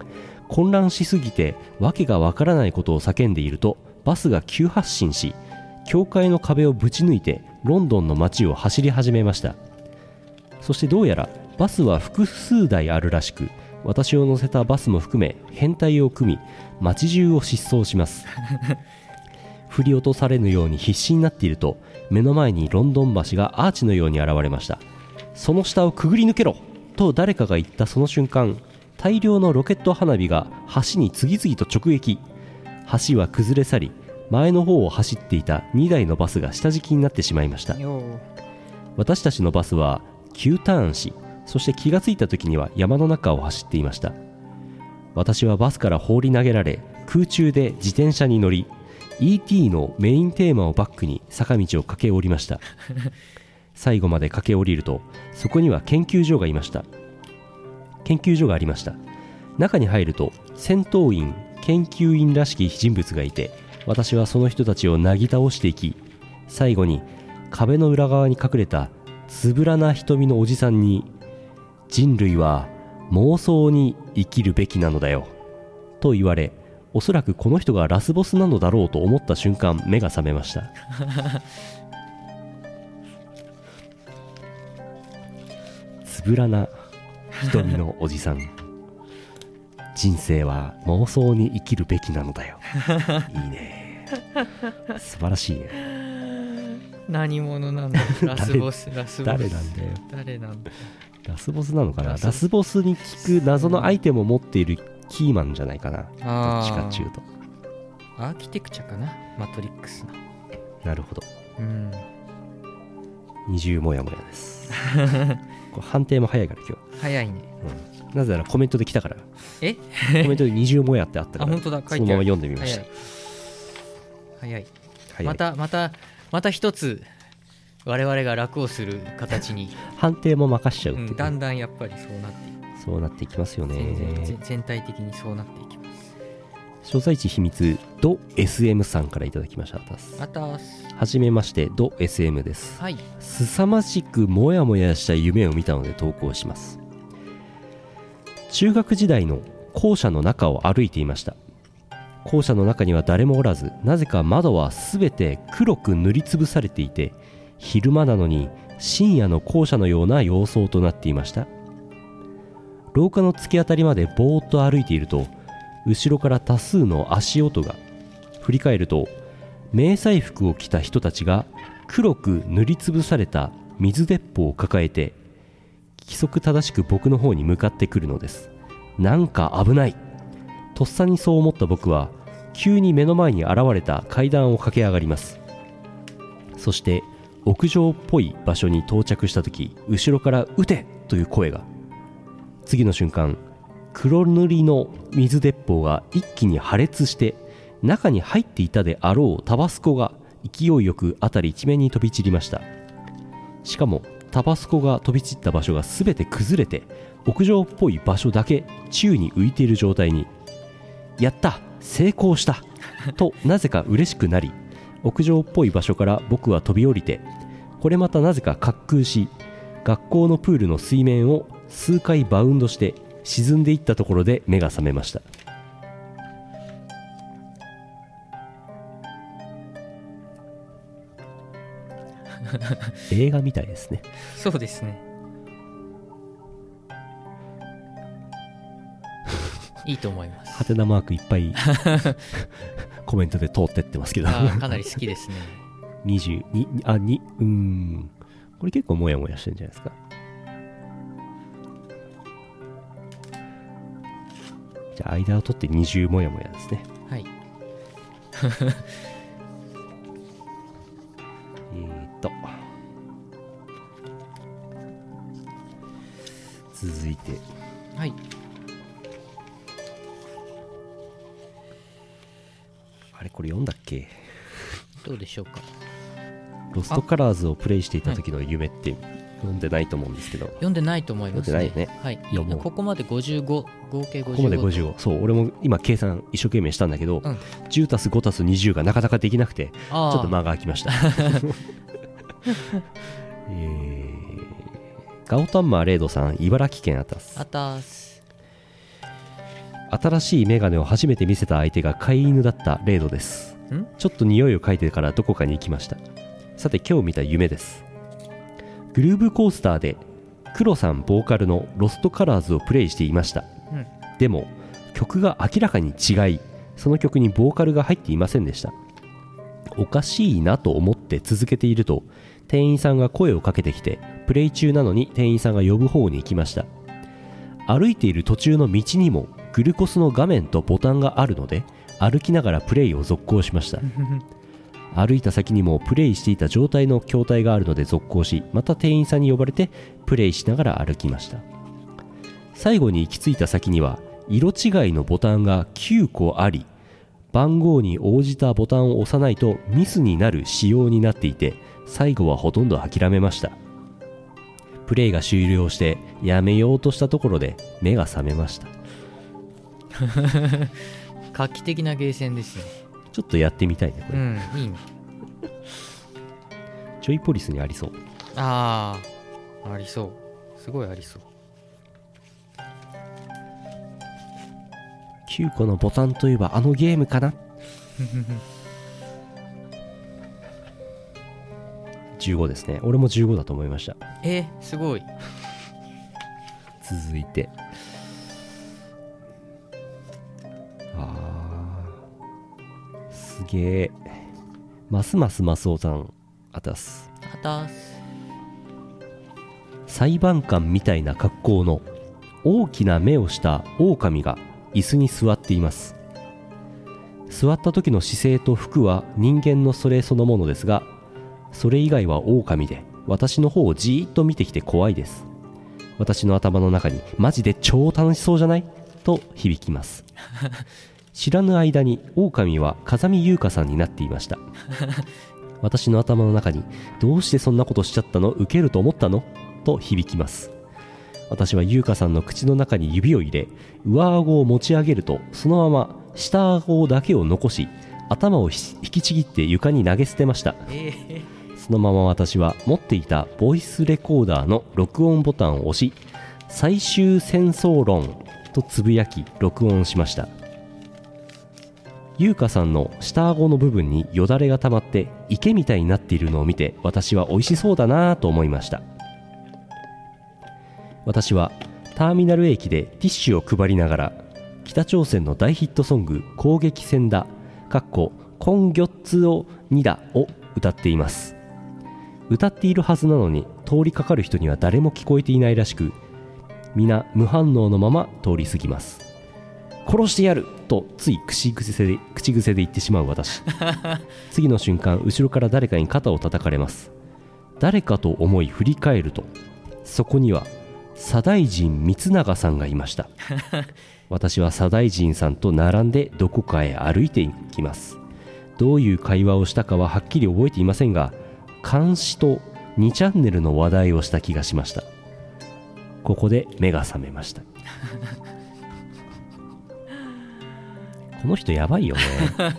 混乱しすぎて訳がわからないことを叫んでいるとバスが急発進し教会の壁をぶち抜いてロンドンの街を走り始めました。そしてどうやらバスは複数台あるらしく私を乗せたバスも含め編隊を組み街中を疾走します。[LAUGHS] 振り落とされぬように必死になっていると目の前にロンドン橋がアーチのように現れました。その下をくぐり抜けろ。と誰かが言ったその瞬間大量のロケット花火が橋に次々と直撃。橋は崩れ去り前の方を走っていた2台のバスが下敷きになってしまいました。よ私たちのバスは急ターンしそして気がついた時には山の中を走っていました。私はバスから放り投げられ空中で自転車に乗り E.T. のメインテーマをバックに坂道を駆け下りました [LAUGHS] 最後まで駆け下りるとそこには研究所がいました。研究所がありました。中に入ると戦闘員研究員らしき人物がいて私はその人たちをなぎ倒していき最後に壁の裏側に隠れたつぶらな瞳のおじさんに人類は妄想に生きるべきなのだよと言われおそらくこの人がラスボスなのだろうと思った瞬間目が覚めました。つぶらな瞳のおじさん。人生は妄想に生きるべきなのだよ。いいね。素晴らしいね。何者なんだラスボスラスボス。誰なんだよ。誰なんだ？ラスボスなのかな？ラスラスボスに効く謎のアイテムを持っているキーマンじゃないかな。どっちかっちゅうと。アーキテクチャかな？マトリックスの。なるほど。うん。二重もやもやです [LAUGHS] 判定も早いから今早いね。日なぜならコメントで来たから。え？コメントで二重もやってあったから。あ本当だ。そのまま読んでみました。早い。早い。またまたまた一つ我々が楽をする形に、[LAUGHS] 判定も任しちゃうっていう。ね、うん、だんだんやっぱりそうなっていく。そうなっていきますよね。全全体的にそうなっていきます所在地秘密ド SM さんからいただきました。あたす。はじめましてド SM です。はい。凄まじくモヤモヤした夢を見たので投稿します。中学時代の校舎の中を歩いていました。校舎の中には誰もおらずなぜか窓は全て黒く塗りつぶされていて昼間なのに深夜の校舎のような様相となっていました。廊下の突き当たりまでぼーっと歩いていると後ろから多数の足音が振り返ると迷彩服を着た人たちが黒く塗りつぶされた水鉄砲を抱えて規則正しく僕の方に向かってくるのです。なんか危ない。とっさにそう思った僕は急に目の前に現れた階段を駆け上がります。そして屋上っぽい場所に到着した時後ろから「撃て!」という声が。次の瞬間黒塗りの水鉄砲が一気に破裂して中に入っていたであろうタバスコが勢いよく辺り一面に飛び散りました。しかもタバスコが飛び散った場所が全て崩れて屋上っぽい場所だけ宙に浮いている状態に。やった成功したとなぜか嬉しくなり屋上っぽい場所から僕は飛び降りてこれまたなぜか滑空し学校のプールの水面を数回バウンドして沈んでいったところで目が覚めました。映画みたいですね。そうですね。[LAUGHS] いいと思います。ハテナマークいっぱい [LAUGHS] コメントで通ってってますけど。かなり好きですね。[LAUGHS] 22あにうーん。これ結構モヤモヤしてるんじゃないですかじゃあ間を取って20モヤモヤですね。はい。[LAUGHS] えーっと。続いて。はい。あれこれ読んだっけ？どうでしょうか。ロストカラーズをプレイしていた時の夢って読んでないと思うんですけど、読んでないと思いますね。読んでないよはい。読もう。ここまで55合計55ここまで55そう俺も今計算一生懸命したんだけど、うん。10たす5たす20がなかなかできなくてちょっと間が空きました。[LAUGHS] えー、ガオタンマーレードさん茨城県あたすあたす新しいメガネを初めて見せた相手が飼い犬だったレードです。ん？ちょっと匂いを嗅いでからどこかに行きました。さて今日見た夢ですグルーブコースターで黒さんボーカルのロストカラーズをプレイしていました、うんでも曲が明らかに違いその曲にボーカルが入っていませんでした。おかしいなと思って続けていると店員さんが声をかけてきてプレイ中なのに店員さんが呼ぶ方に行きました。歩いている途中の道にもグルコスの画面とボタンがあるので歩きながらプレイを続行しました。歩いた先にもプレイしていた状態の筐体があるので続行しまた店員さんに呼ばれてプレイしながら歩きました。最後に行き着いた先には色違いのボタンが9個あり番号に応じたボタンを押さないとミスになる仕様になっていて最後はほとんど諦めました。プレイが終了してやめようとしたところで目が覚めました。[LAUGHS] 画期的なゲーセンですね。ちょっとやってみたいねこれ、うんいいね。ジョイポリスにありそう。ああありそう。すごいありそう。9個のボタンといえばあのゲームかな。[LAUGHS] 15ですね。俺も15だと思いました。えすごい。続いてげえますますマスオさんあたす。あたす。裁判官みたいな格好の大きな目をした狼が椅子に座っています。座った時の姿勢と服は人間のそれそのものですがそれ以外は狼で私の方をじーっと見てきて怖いです。私の頭の中にマジで超楽しそうじゃない？と響きます [LAUGHS] 知らぬ間に狼は風見優香さんになっていました。[LAUGHS] 私の頭の中にどうしてそんなことしちゃったの？受けると思ったの？と響きます。私は優香さんの口の中に指を入れ上顎を持ち上げるとそのまま下顎だけを残し頭をひ引きちぎって床に投げ捨てました。えー、そのまま私は持っていたボイスレコーダーの録音ボタンを押し最終戦争論とつぶやき録音しました優香さんの下顎の部分によだれが溜まって池みたいになっているのを見て私は美味しそうだなと思いました。私はターミナル駅でティッシュを配りながら北朝鮮の大ヒットソング「攻撃戦だ」かっこ「コンギョッツオニダ」を歌っています。歌っているはずなのに通りかかる人には誰も聞こえていないらしく皆無反応のまま通り過ぎます。殺してやるとつい口癖で口癖で言ってしまう私。[LAUGHS] 次の瞬間後ろから誰かに肩を叩かれます。誰かと思い振り返るとそこには左大臣光永さんがいました。[LAUGHS] 私は左大臣さんと並んでどこかへ歩いていきます。どういう会話をしたかははっきり覚えていませんが監視と2チャンネルの話題をした気がしました。ここで目が覚めました [LAUGHS] この人やばいよね。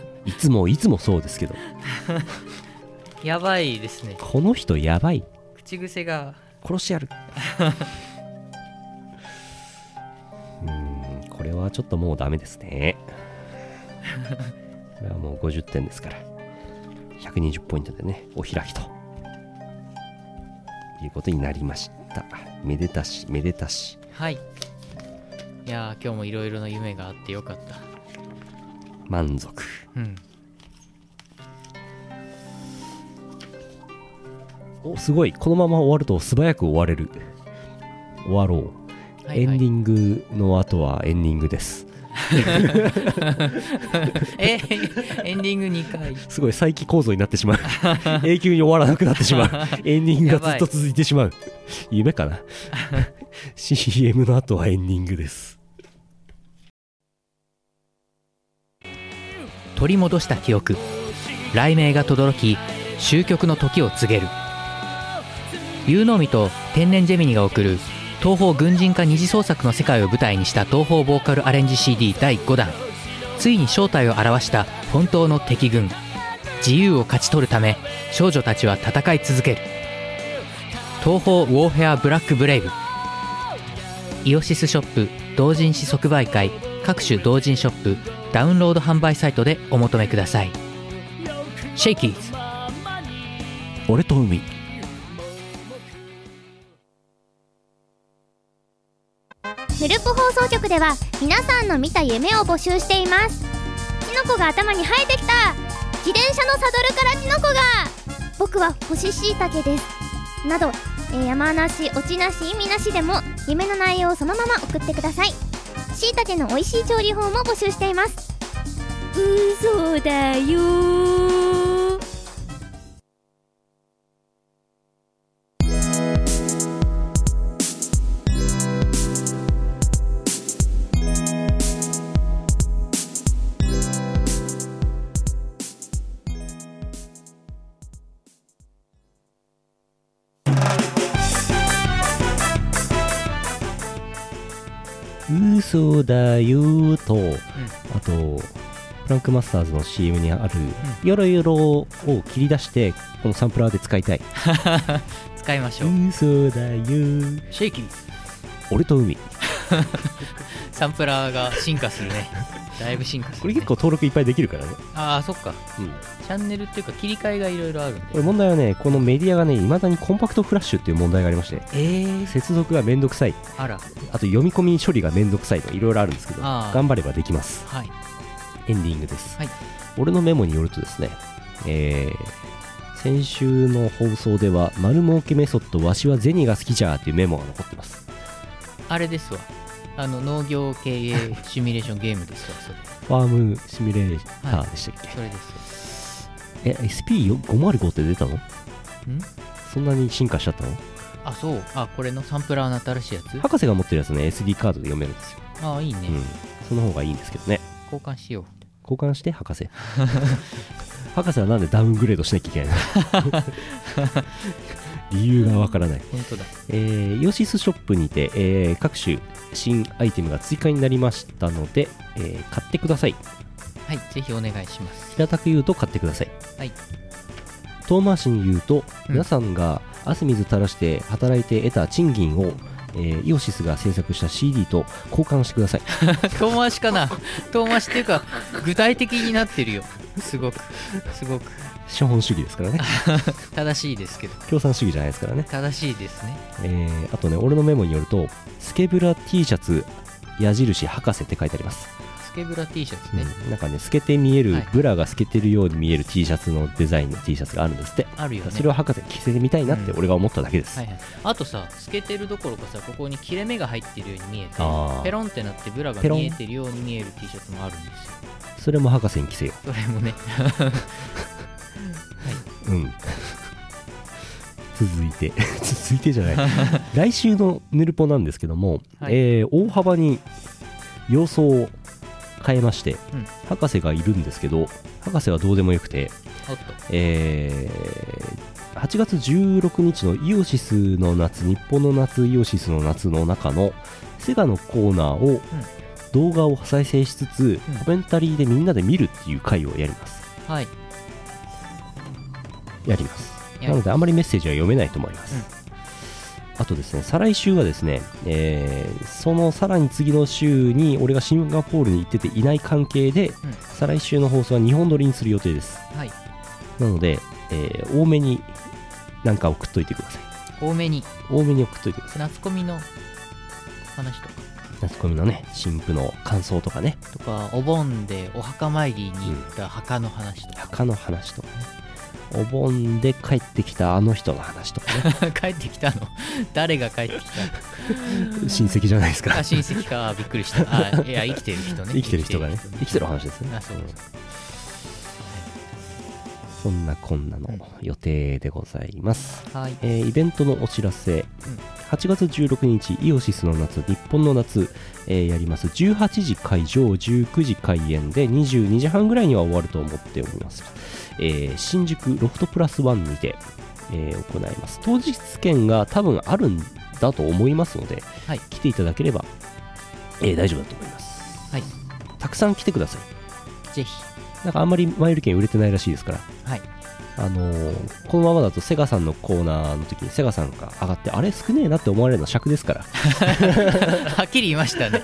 [LAUGHS] いつもいつもそうですけど。やばいですね。この人やばい。口癖が。殺してやる。[LAUGHS] うーんこれはちょっともうダメですね。これはもう50点ですから。120ポイントでねお開きと。いうことになりました。めでたしめでたし。はい。いやー今日もいろいろな夢があってよかった満足。うん。おすごい。このまま終わると素早く終われる。終わろう、はいはい。エンディングの後はエンディングです。[LAUGHS] えーエンディング2回すごい再起構造になってしまう。[LAUGHS] 永久に終わらなくなってしまう。[LAUGHS] エンディングがずっと続いてしまう。夢かな。CM の後はエンディングです取り戻した記憶。雷鳴が轟き終局の時を告げる。有能美と天然ジェミニが送る東方軍人化二次創作の世界を舞台にした東方ボーカルアレンジ CD 第5弾。ついに正体を表した本当の敵軍。自由を勝ち取るため少女たちは戦い続ける。東方ウォーフェアブラックブレイブ。イオシスショップ同人誌即売会各種同人ショップダウンロード販売サイトでお求めください。シェイキーズ俺と海。ヌルポ放送局では皆さんの見た夢を募集しています。キノコが頭に生えてきた。自転車のサドルからキノコが。僕は干し椎茸です。など、えー山なし落ちなし意味なしでも夢の内容をそのまま送ってください椎茸の美味しい調理法も募集しています。嘘だよ嘘だよと、あとプランクマスターズの CM にある、よろよろを切り出してこのサンプラーで使いたい。[LAUGHS] 使いましょう。嘘だよ。シェイキー俺と海 [LAUGHS] サンプラーが進化するね。だいぶ進化する、ね、これ結構登録いっぱいできるからね、ああそっか。うん、チャンネルっていうか切り替えがいろいろあるんでこれ問題はねこのメディアがねいまだにコンパクトフラッシュっていう問題がありましてえー、接続がめんどくさい。あら。あと読み込み処理がめんどくさいといろいろあるんですけど頑張ればできます。はい。エンディングです、はい。俺のメモによるとですねえー先週の放送では丸儲けメソッドわしは銭が好きじゃーっていうメモが残ってます。あれですわあの農業経営シミュレーションゲームですわそれ。ファームシミュレーターでしたっけ、それですえ SP505 って出たの？ん？そんなに進化しちゃったの？あそう。あこれのサンプラーの新しいやつ？博士が持ってるやつね。SD カードで読めるんですよ、ああいいね、うん。その方がいいんですけどね。交換しよ交換して博士。[LAUGHS] 博士はなんでダウングレードしなきゃいけないの？[LAUGHS] 理由がわからない。う本当だ。えー、イオシスショップにて、えー各種新アイテムが追加になりましたので、えー買ってください。はいぜひお願いします。平たく言うと買ってください。はい。遠回しに言うと、うん。皆さんが汗水垂らして働いて得た賃金を、えーイオシスが制作した CD と交換してください。[LAUGHS] 遠回しかな。遠回しっていうか具体的になってるよ。すごく。すごく。資本主義ですからね。[LAUGHS] 正しいですけど。共産主義じゃないですからね、正しいですね。えーあとね俺のメモによるとスケブラ T シャツ矢印博士って書いてあります。スケブラ T シャツね、うん。なんかね透けて見える、はい。ブラが透けてるように見える T シャツのデザインの T シャツがあるんですって。あるよね。それを博士に着せてみたいなって俺が思っただけです、はいはい、あとさ透けてるどころかさここに切れ目が入ってるように見えてペロンってなってブラが見えてるように見える T シャツもあるんですよ。それも博士に着せよそれもね。う [LAUGHS] うん。続いて。[LAUGHS] 続いてじゃない。[LAUGHS] 来週のヌルポなんですけども、はい。えー大幅に様相を変えまして、うん。博士がいるんですけど博士はどうでもよくておっとえー8月16日のイオシスの夏日本の夏イオシスの夏の中のセガのコーナーを、動画を再生しつつ、うん。コメンタリーでみんなで見るっていう回をやります。はい。やります。なのであまりメッセージは読めないと思います、うんあとですね再来週はですね、えーそのさらに次の週に俺がシンガポールに行ってていない関係で、うん。再来週の放送は2本撮りにする予定です。はい。なので、えー多めになんか送っといてください。多めに。多めに送っといてください。夏コミの話とか。夏コミのね新婦の感想とかね。とかお盆でお墓参りに行った墓の話とか、墓の話とかねお盆で帰ってきたあの人の話とかね。[LAUGHS] 帰ってきたの？[LAUGHS] 誰が帰ってきた [LAUGHS] 親戚じゃないですか。親戚か。びっくりした。あいや生きてる人ね。生きてる人がね。生きてる話ですね。あそうそんなこんなの予定でございます、はい。えーイベントのお知らせ、うん。8月16日イオシスの夏日本の夏、えーやります。18時会場19時開演で22時半ぐらいには終わると思っております、えー新宿ロフトプラスワンにて、えー行います。当日券が多分あるんだと思いますので、はい。来ていただければ、えー大丈夫だと思います。はい。たくさん来てください。ぜひ。なんかあんまりマイル券売れてないらしいですから。はいあのーこのままだとセガさんのコーナーの時にセガさんが上がってあれ少ねえなって思われるのは尺ですから。[LAUGHS] はっきり言いましたね。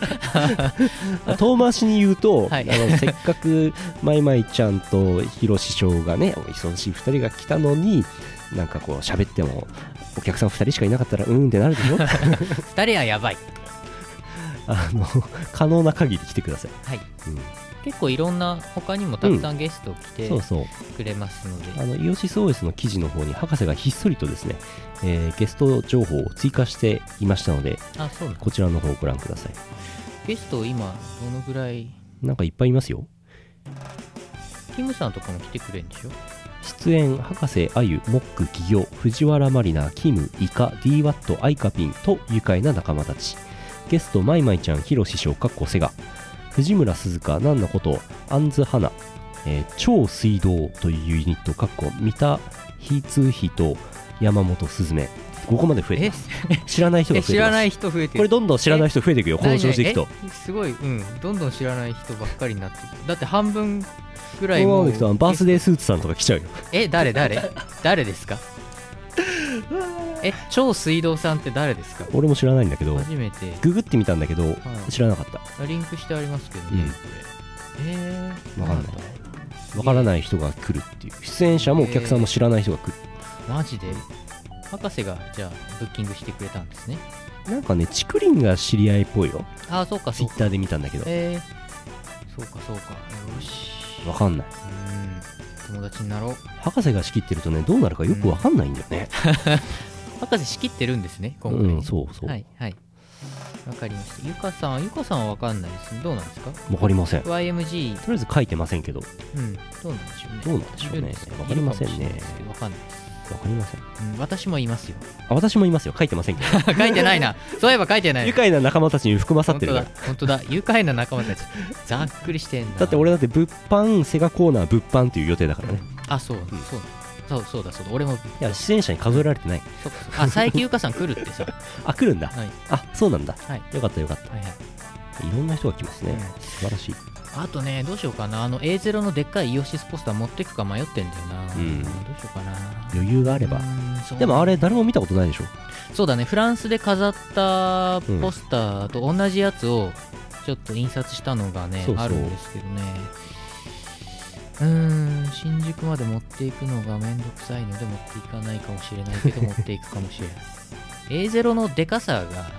[LAUGHS] 遠回しに言うと、はい。あのせっかくマイマイちゃんとヒロ師匠がねお忙しい2人が来たのになんかこう喋ってもお客さん2人しかいなかったらうーんってなるでしょ？[LAUGHS] 二人はやばいあの可能な限り来てください、はい。うん。結構いろんな他にもたくさんゲスト来てそうそう。くれますので、あのイオシス OS の記事の方に博士がひっそりとですね、えーゲスト情報を追加していましたのであそうこちらの方をご覧ください。ゲスト今どのぐらい？なんかいっぱいいますよ。キムさんとかも来てくれるんでしょ？出演博士あゆモック企業藤原マリナキムイカ DWAT アイカピンと愉快な仲間たちゲストマイマイちゃんヒロ師匠かっこセガ藤村鈴鹿なんのことアンズ花、えー超水道というユニットかっこ三田ヒツヒと山本すずめ。ここまで増えてえます。知らない人がえ増えてます。知らない人増えてる。これどんどん知らない人増えていくよ。この調子でいくと。え？すごい。うん。どんどん知らない人ばっかりになってだって半分ぐらいもう。バースデースーツさんとか来ちゃうよ。え誰？誰？誰ですか？[LAUGHS] え超水道さんって誰ですか？俺も知らないんだけど初めて。ググってみたんだけどはい。知らなかった。リンクしてありますけどね、うん。これ。えー、わかんない。だわからない人が来るっていう。出演者もお客さんも知らない人が来るマジで？博士がじゃあブッキングしてくれたんですね。なんかねチクリンが知り合いっぽいよ。ああそうかそうか。ツイッターで見たんだけど。えー、そうかそうか。よし。わかんない。うん友達になろう。博士が仕切ってるとねどうなるかよくわかんないんだよね。[LAUGHS] 博士仕切ってるんですね今う回。ね、んそうそう。はいはい。わかりました。ゆかさんゆかさんはわかんないです。ねどうなんですか？わかりません。と YMG りあえず書いてませんけど。うん。どうなんでしょうね。どうなんでしょうね。いるんですか？わかりませんね。わかんないですわかりません。うん、私もいますよ。あ私もいますよ。書いてませんけど。[LAUGHS] 書いてないな。そういえば書いてない愉快な仲間たちに含まさってる。から本当だ。本当だ。愉快な仲間たち。ざっくりしてんだ。だって俺だって物販セガコーナー物販っていう予定だからね。あそう、そう。そうそうだそうだ。俺も。いや出演者に数えられてない。そそあ佐伯ゆかさん来るってさ。[LAUGHS] あ来るんだ。はい。あそうなんだ。はい。よかったよかった。はいはい。いろんな人が来ますね。うん。素晴らしいあとねどうしようかな。あの A0 のでっかいイオシスポスター持ってくか迷ってんだよな、うん。どうしようかな。余裕があれば。でもあれ誰も見たことないでしょ。そうだね。フランスで飾ったポスターと同じやつをちょっと印刷したのがねそうそう。あるんですけどね。うーん新宿まで持っていくのがめんどくさいの。で持っていかないかもしれないけど [LAUGHS] 持っていくかもしれない。A0 のでかさがな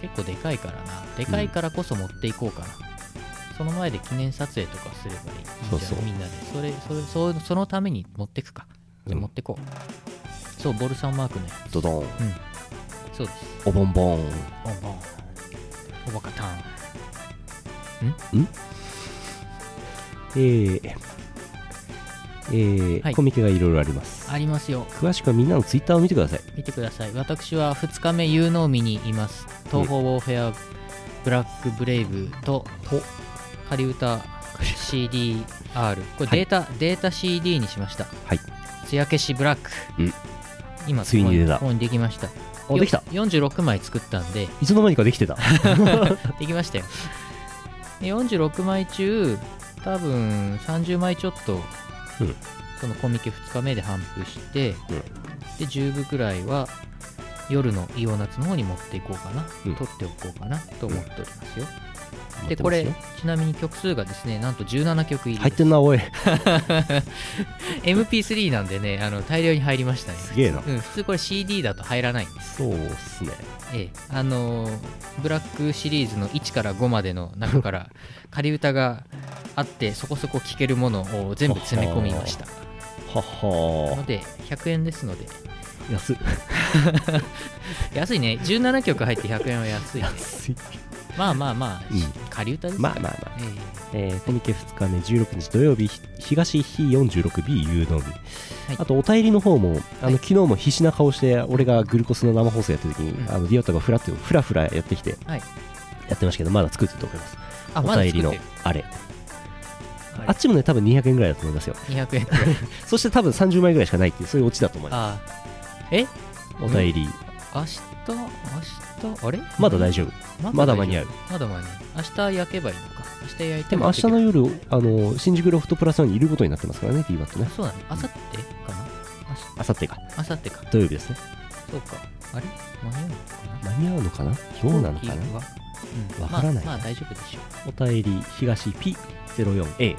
結構でかいからな。でかいからこそ持っていこうかな、その前で記念撮影とかすればいい。そうそう。じゃあみんなで。それそれそそのために持ってくか。じゃ持ってこう、そうボルサンマークのやドドン。つそうです。おぼんぼん。ボンボンおバカタンえーえーはい。コミケがいろいろあります。ありますよ。詳しくはみんなのツイッターを見てください。見てください。私は2日目有能見にいます。東方ウォーフェアブラックブレイブと仮歌 CDR これデータ、データ CD にしました。はい。艶消しブラック、うん。今ついに出た。ここにできました。あできた。よ46枚作ったんで。いつの間にかできてた。[LAUGHS] できましたよ。で46枚中多分30枚ちょっと、うん。そのコミケ2日目で頒布して、うん。で10部くらいは夜のイオナツの方に持っていこうかな、うん。取っておこうかなと思っておりますよ、持でこれちなみに曲数がですねなんと17曲入り。入ってんなおい。[LAUGHS] MP3 なんでねあの大量に入りましたね。すげえな。うん、普通これ CD だと入らないんです。そうっすね。ええ、あのーブラックシリーズの1から5までの中から [LAUGHS] 仮歌があってそこそこ聴けるものを全部詰め込みました。ははので100円ですので。安い [LAUGHS] 安いね。17曲入って100円は安い。ね安いまあまあまあ、うん仮歌ですまあまあまあ。ええ。ーコミケ2日目16日土曜日ひ東非 46B 有能日、はい。あとお便りの方もあの、はい。昨日も必死な顔して俺がグルコスの生放送やってる時に、うん。あのディオットがフラッとフラフラやってきて、はい。やってましたけどまだ作ってると思います。あお便りのあれ、はい。あっちもね多分200円ぐらいだと思いますよ。200円。[LAUGHS] そして多分30枚ぐらいしかないっていうそういうオチだと思いまあえ？すお便り、明日明日あれ？まだ大丈夫。まだ間に合う。まだ間に合う。明日焼けばいいのか。明日焼いてでも明日の夜あの新宿ロフトプラスワンにいることになってますからね DWAT ね。けるそうなの明後日かな？あさってか。明後日か。土曜日ですね。そうか。あれ？間に合うのかな？間に合うのかな？どうなのかな？飛行機は？うん。わからないまあ、まあ大丈夫でしょお便り東 P04A や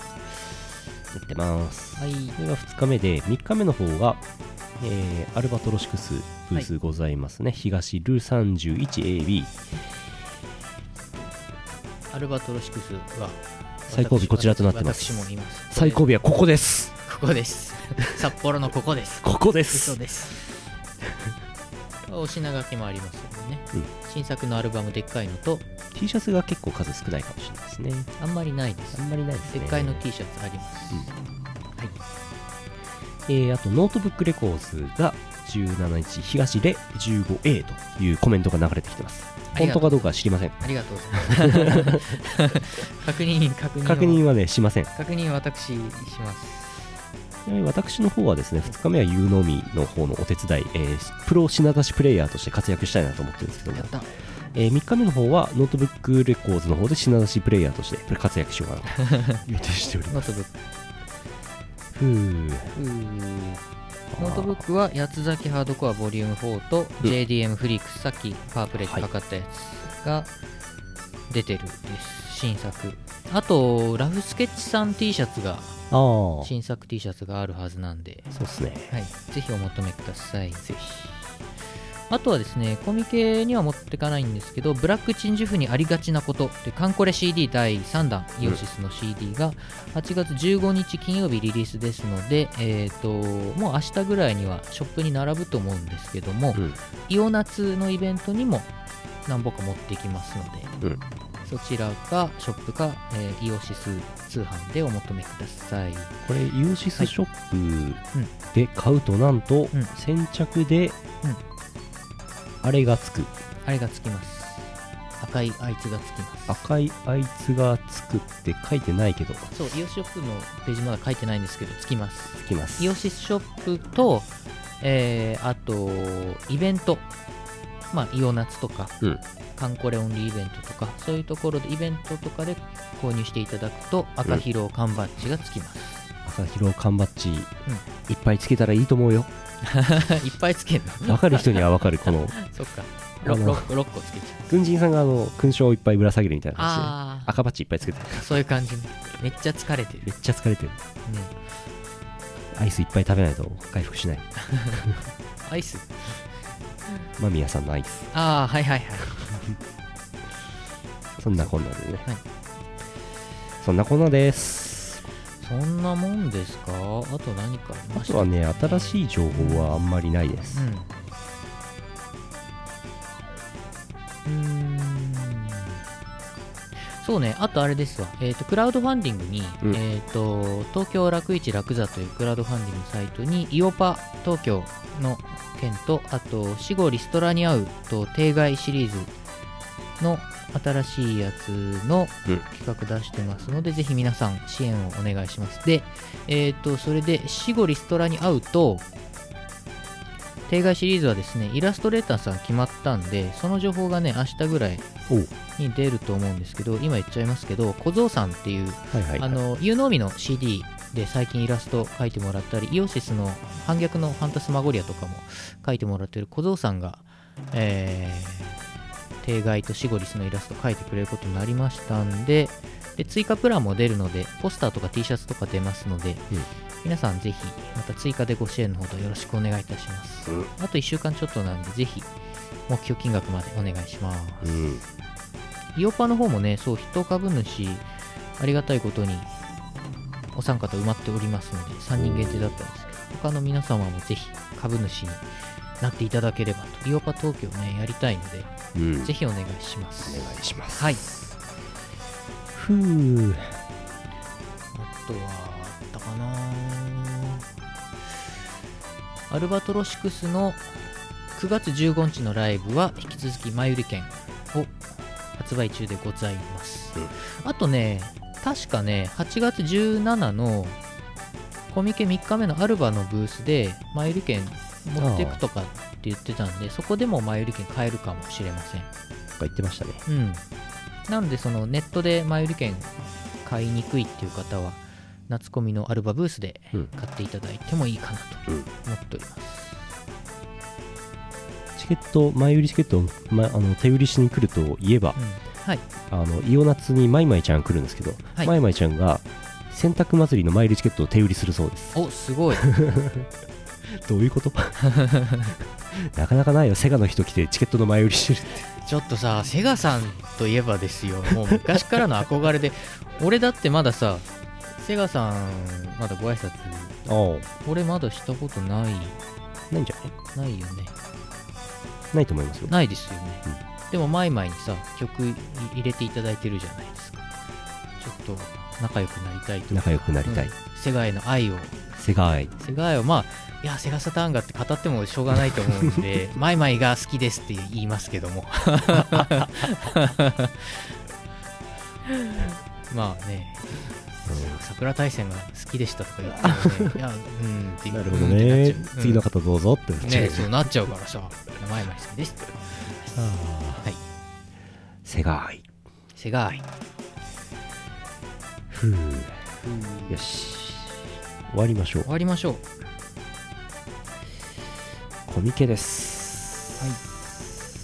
ってます。うはい。これが2日目で3日目の方が、えーアルバトロシクスブースございますね、東ル 31AB アルバトロシクスは最後尾こちらとなってます。私もいます。最後尾はここです。ここです。札幌のここです。ここで嘘すです。お品書きもありますのでね、うん。新作のアルバムでっかいのと T シャツが結構数少ないかもしれないですね。あんまりないです。あんまりないですね。でっかいの T シャツあります、うん。はいえーあとノートブックレコーズが17日東レ 15A というコメントが流れてきてます。本当かどうかは知りません。ありがとうございます。確認確認を。確認はねしません。確認私します。私の方はですね2日目は U のみの方のお手伝い、えープロ品出しプレイヤーとして活躍したいなと思ってるんですけども。え3日目の方はノートブックレコーズの方で品出しプレイヤーとして活躍しようかなと予定しております。ノートブックふうノートブックは八つ崎ハードコアボリューム4と JDM フリークスさっきパワープレイでかかったやつが出てるです新作。あとラフスケッチさん T シャツが新作 T シャツがあるはずなんで。うですね。はい、ぜひお求めください。ぜひ。あとはですね、コミケには持ってかないんですけど、ブラック鎮守府にありがちなことで、カンコレ CD 第3弾、イオシスの CD が8月15日金曜日リリースですので、えっ、と、もう明日ぐらいにはショップに並ぶと思うんですけども、うん。イオナツのイベントにも何本か持ってきますので、うん。そちらかショップか、えーイオシス通販でお求めください。これイオシスショップで買うとなんとうん。先着であれがつく。あれがつきます。赤いあいつがつきます。赤いあいつがつくって書いてないけど。そう、イオシショップのページまだ書いてないんですけど、つきます。つきます。イオシスショップと、えー、あと、イベント、まあ、イオナツとか、うん。カンコレオンリーイベントとか、そういうところで、イベントとかで購入していただくと、赤ヒロ缶バッジがつきます。赤広缶バッジいっぱいつけたらいいと思うよ [LAUGHS] いっぱいつけるのわかる人にはわかるこの。[LAUGHS] そっか。あの 6, 6個つけちゃう。軍人さんがあの勲章をいっぱいぶら下げるみたいな感じであ赤バッジいっぱいつけてる。あ、そういう感じね。めっちゃ疲れてる。めっちゃ疲れてる。ね、アイスいっぱい食べないと回復しない。[LAUGHS] アイス？間宮さんのアイス。ああ、はいはいはい。そんなこんなでね、はい。そんなこんなですそんなもんですか？あと何かありあました？とはね新しい情報はあんまりないです、うん。うーん。そうね、あとあれですわ、えっ、と、クラウドファンディングに、うん。えっ、と、東京楽市楽座というクラウドファンディングサイトに、イオパ東京の件と、あと、死後リストラに合うと、定外シリーズの新しいやつのうん。企画出してますので、ぜひ皆さん支援をお願いします。で、えっ、と、それで、死後リストラに合うと、定外シリーズはですね、イラストレーターさん決まったんで、その情報がね、明日ぐらいに出ると思うんですけど、今言っちゃいますけど、小僧さんっていう、はいはいあの、ユーノーミの CD で最近イラスト描いてもらったり、イオシスの反逆のファンタスマゴリアとかも描いてもらってる小僧さんが、えー、定外とシゴリスのイラスト描いてくれることになりましたんで、で追加プランも出るので、ポスターとか T シャツとか出ますので、うん。皆さんぜひ、また追加でご支援のほどよろしくお願いいたします。うん。あと1週間ちょっとなんで、ぜひ、目標金額までお願いします。うん。イオパの方もね、そう、筆頭株主、ありがたいことに、お三方埋まっておりますので、3人限定だったんですけど、他の皆様もぜひ株主になっていただければと、イオパ東京ね、やりたいので、うん。ぜひお願いします。お願いします。はい。ふう。あとは、あったかな。アルバトロシクスの9月15日のライブは引き続き前売り券を発売中でございます、あとね確かね8月17のコミケ3日目のアルバのブースで前売り券持っていくとかって言ってたんでそこでも前売り券買えるかもしれませんとか言ってましたねうん。なので、そのネットで前売り券買いにくいっていう方は、夏コミのアルバブースでうん買っていただいてもいいかなとうん思っております。チケット前売りチケットを、ま、あの手売りしに来るといえばうん。はい。あのイオナツにマイマイちゃん来るんですけど、はいマイマイちゃんが洗濯祭りの前売りチケットを手売りするそうですお、すごい。[LAUGHS] どういうこと？[LAUGHS] なかなかないよ。セガの人来てチケットの前売りしてるって。ちょっとさ、セガさんといえばですよ。もう昔からの憧れで、[LAUGHS] 俺だってまださ、セガさん、まだご挨拶、あ俺まだしたことない、あないんじゃない？ないよね。ないと思いますよ。ないですよね。でも、マイマイにさ、曲い入れていただいてるじゃないですか。ちょっと仲良くなりたい仲良くなりたい、うん。セガへの愛を。セガ愛セガ愛をまあいやセガサターンがって語ってもしょうがないと思うんで [LAUGHS] マイマイが好きですって言いますけども。[LAUGHS] まあね。桜大戦が好きでしたとか言ってもねいやうんってなるほどね。う次の方どうぞってなっちゃう。ねそうなっちゃうからさ山山さんですはい。セガ愛セガ愛ふう。よし。終わりましょう。終わりましょう。コミケです。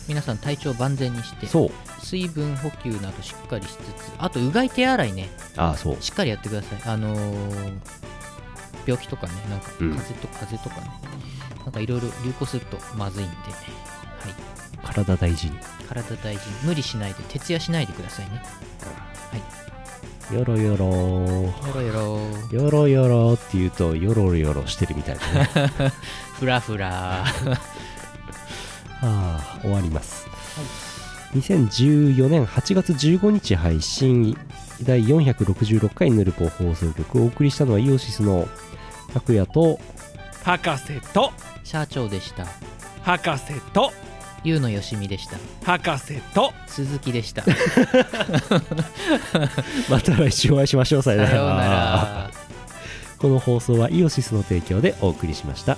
皆さん体調万全にしてそう。水分補給などしっかりしつつあとうがい手洗いね。ああそう。しっかりやってください。あのー病気とかねなんか風うん。邪と風邪とかね、なんかいろいろ流行するとまずいんで。ねはい。体大事に。体大事に。無理しないで徹夜しないでくださいねよろよろよろよろよろよろって言うとよろよろしてるみたいなね。ふらふらああ終わります、2014年8月15日配信。第466回ヌルポ放送局をお送りしたのはイオシスの拓也と博士と。社長でした。博士とゆうのよしみでした。博士と。鈴木でした。[LAUGHS] また来週お会いしましょう。さよなら。さようなら。[LAUGHS] この放送はイオシスの提供でお送りしました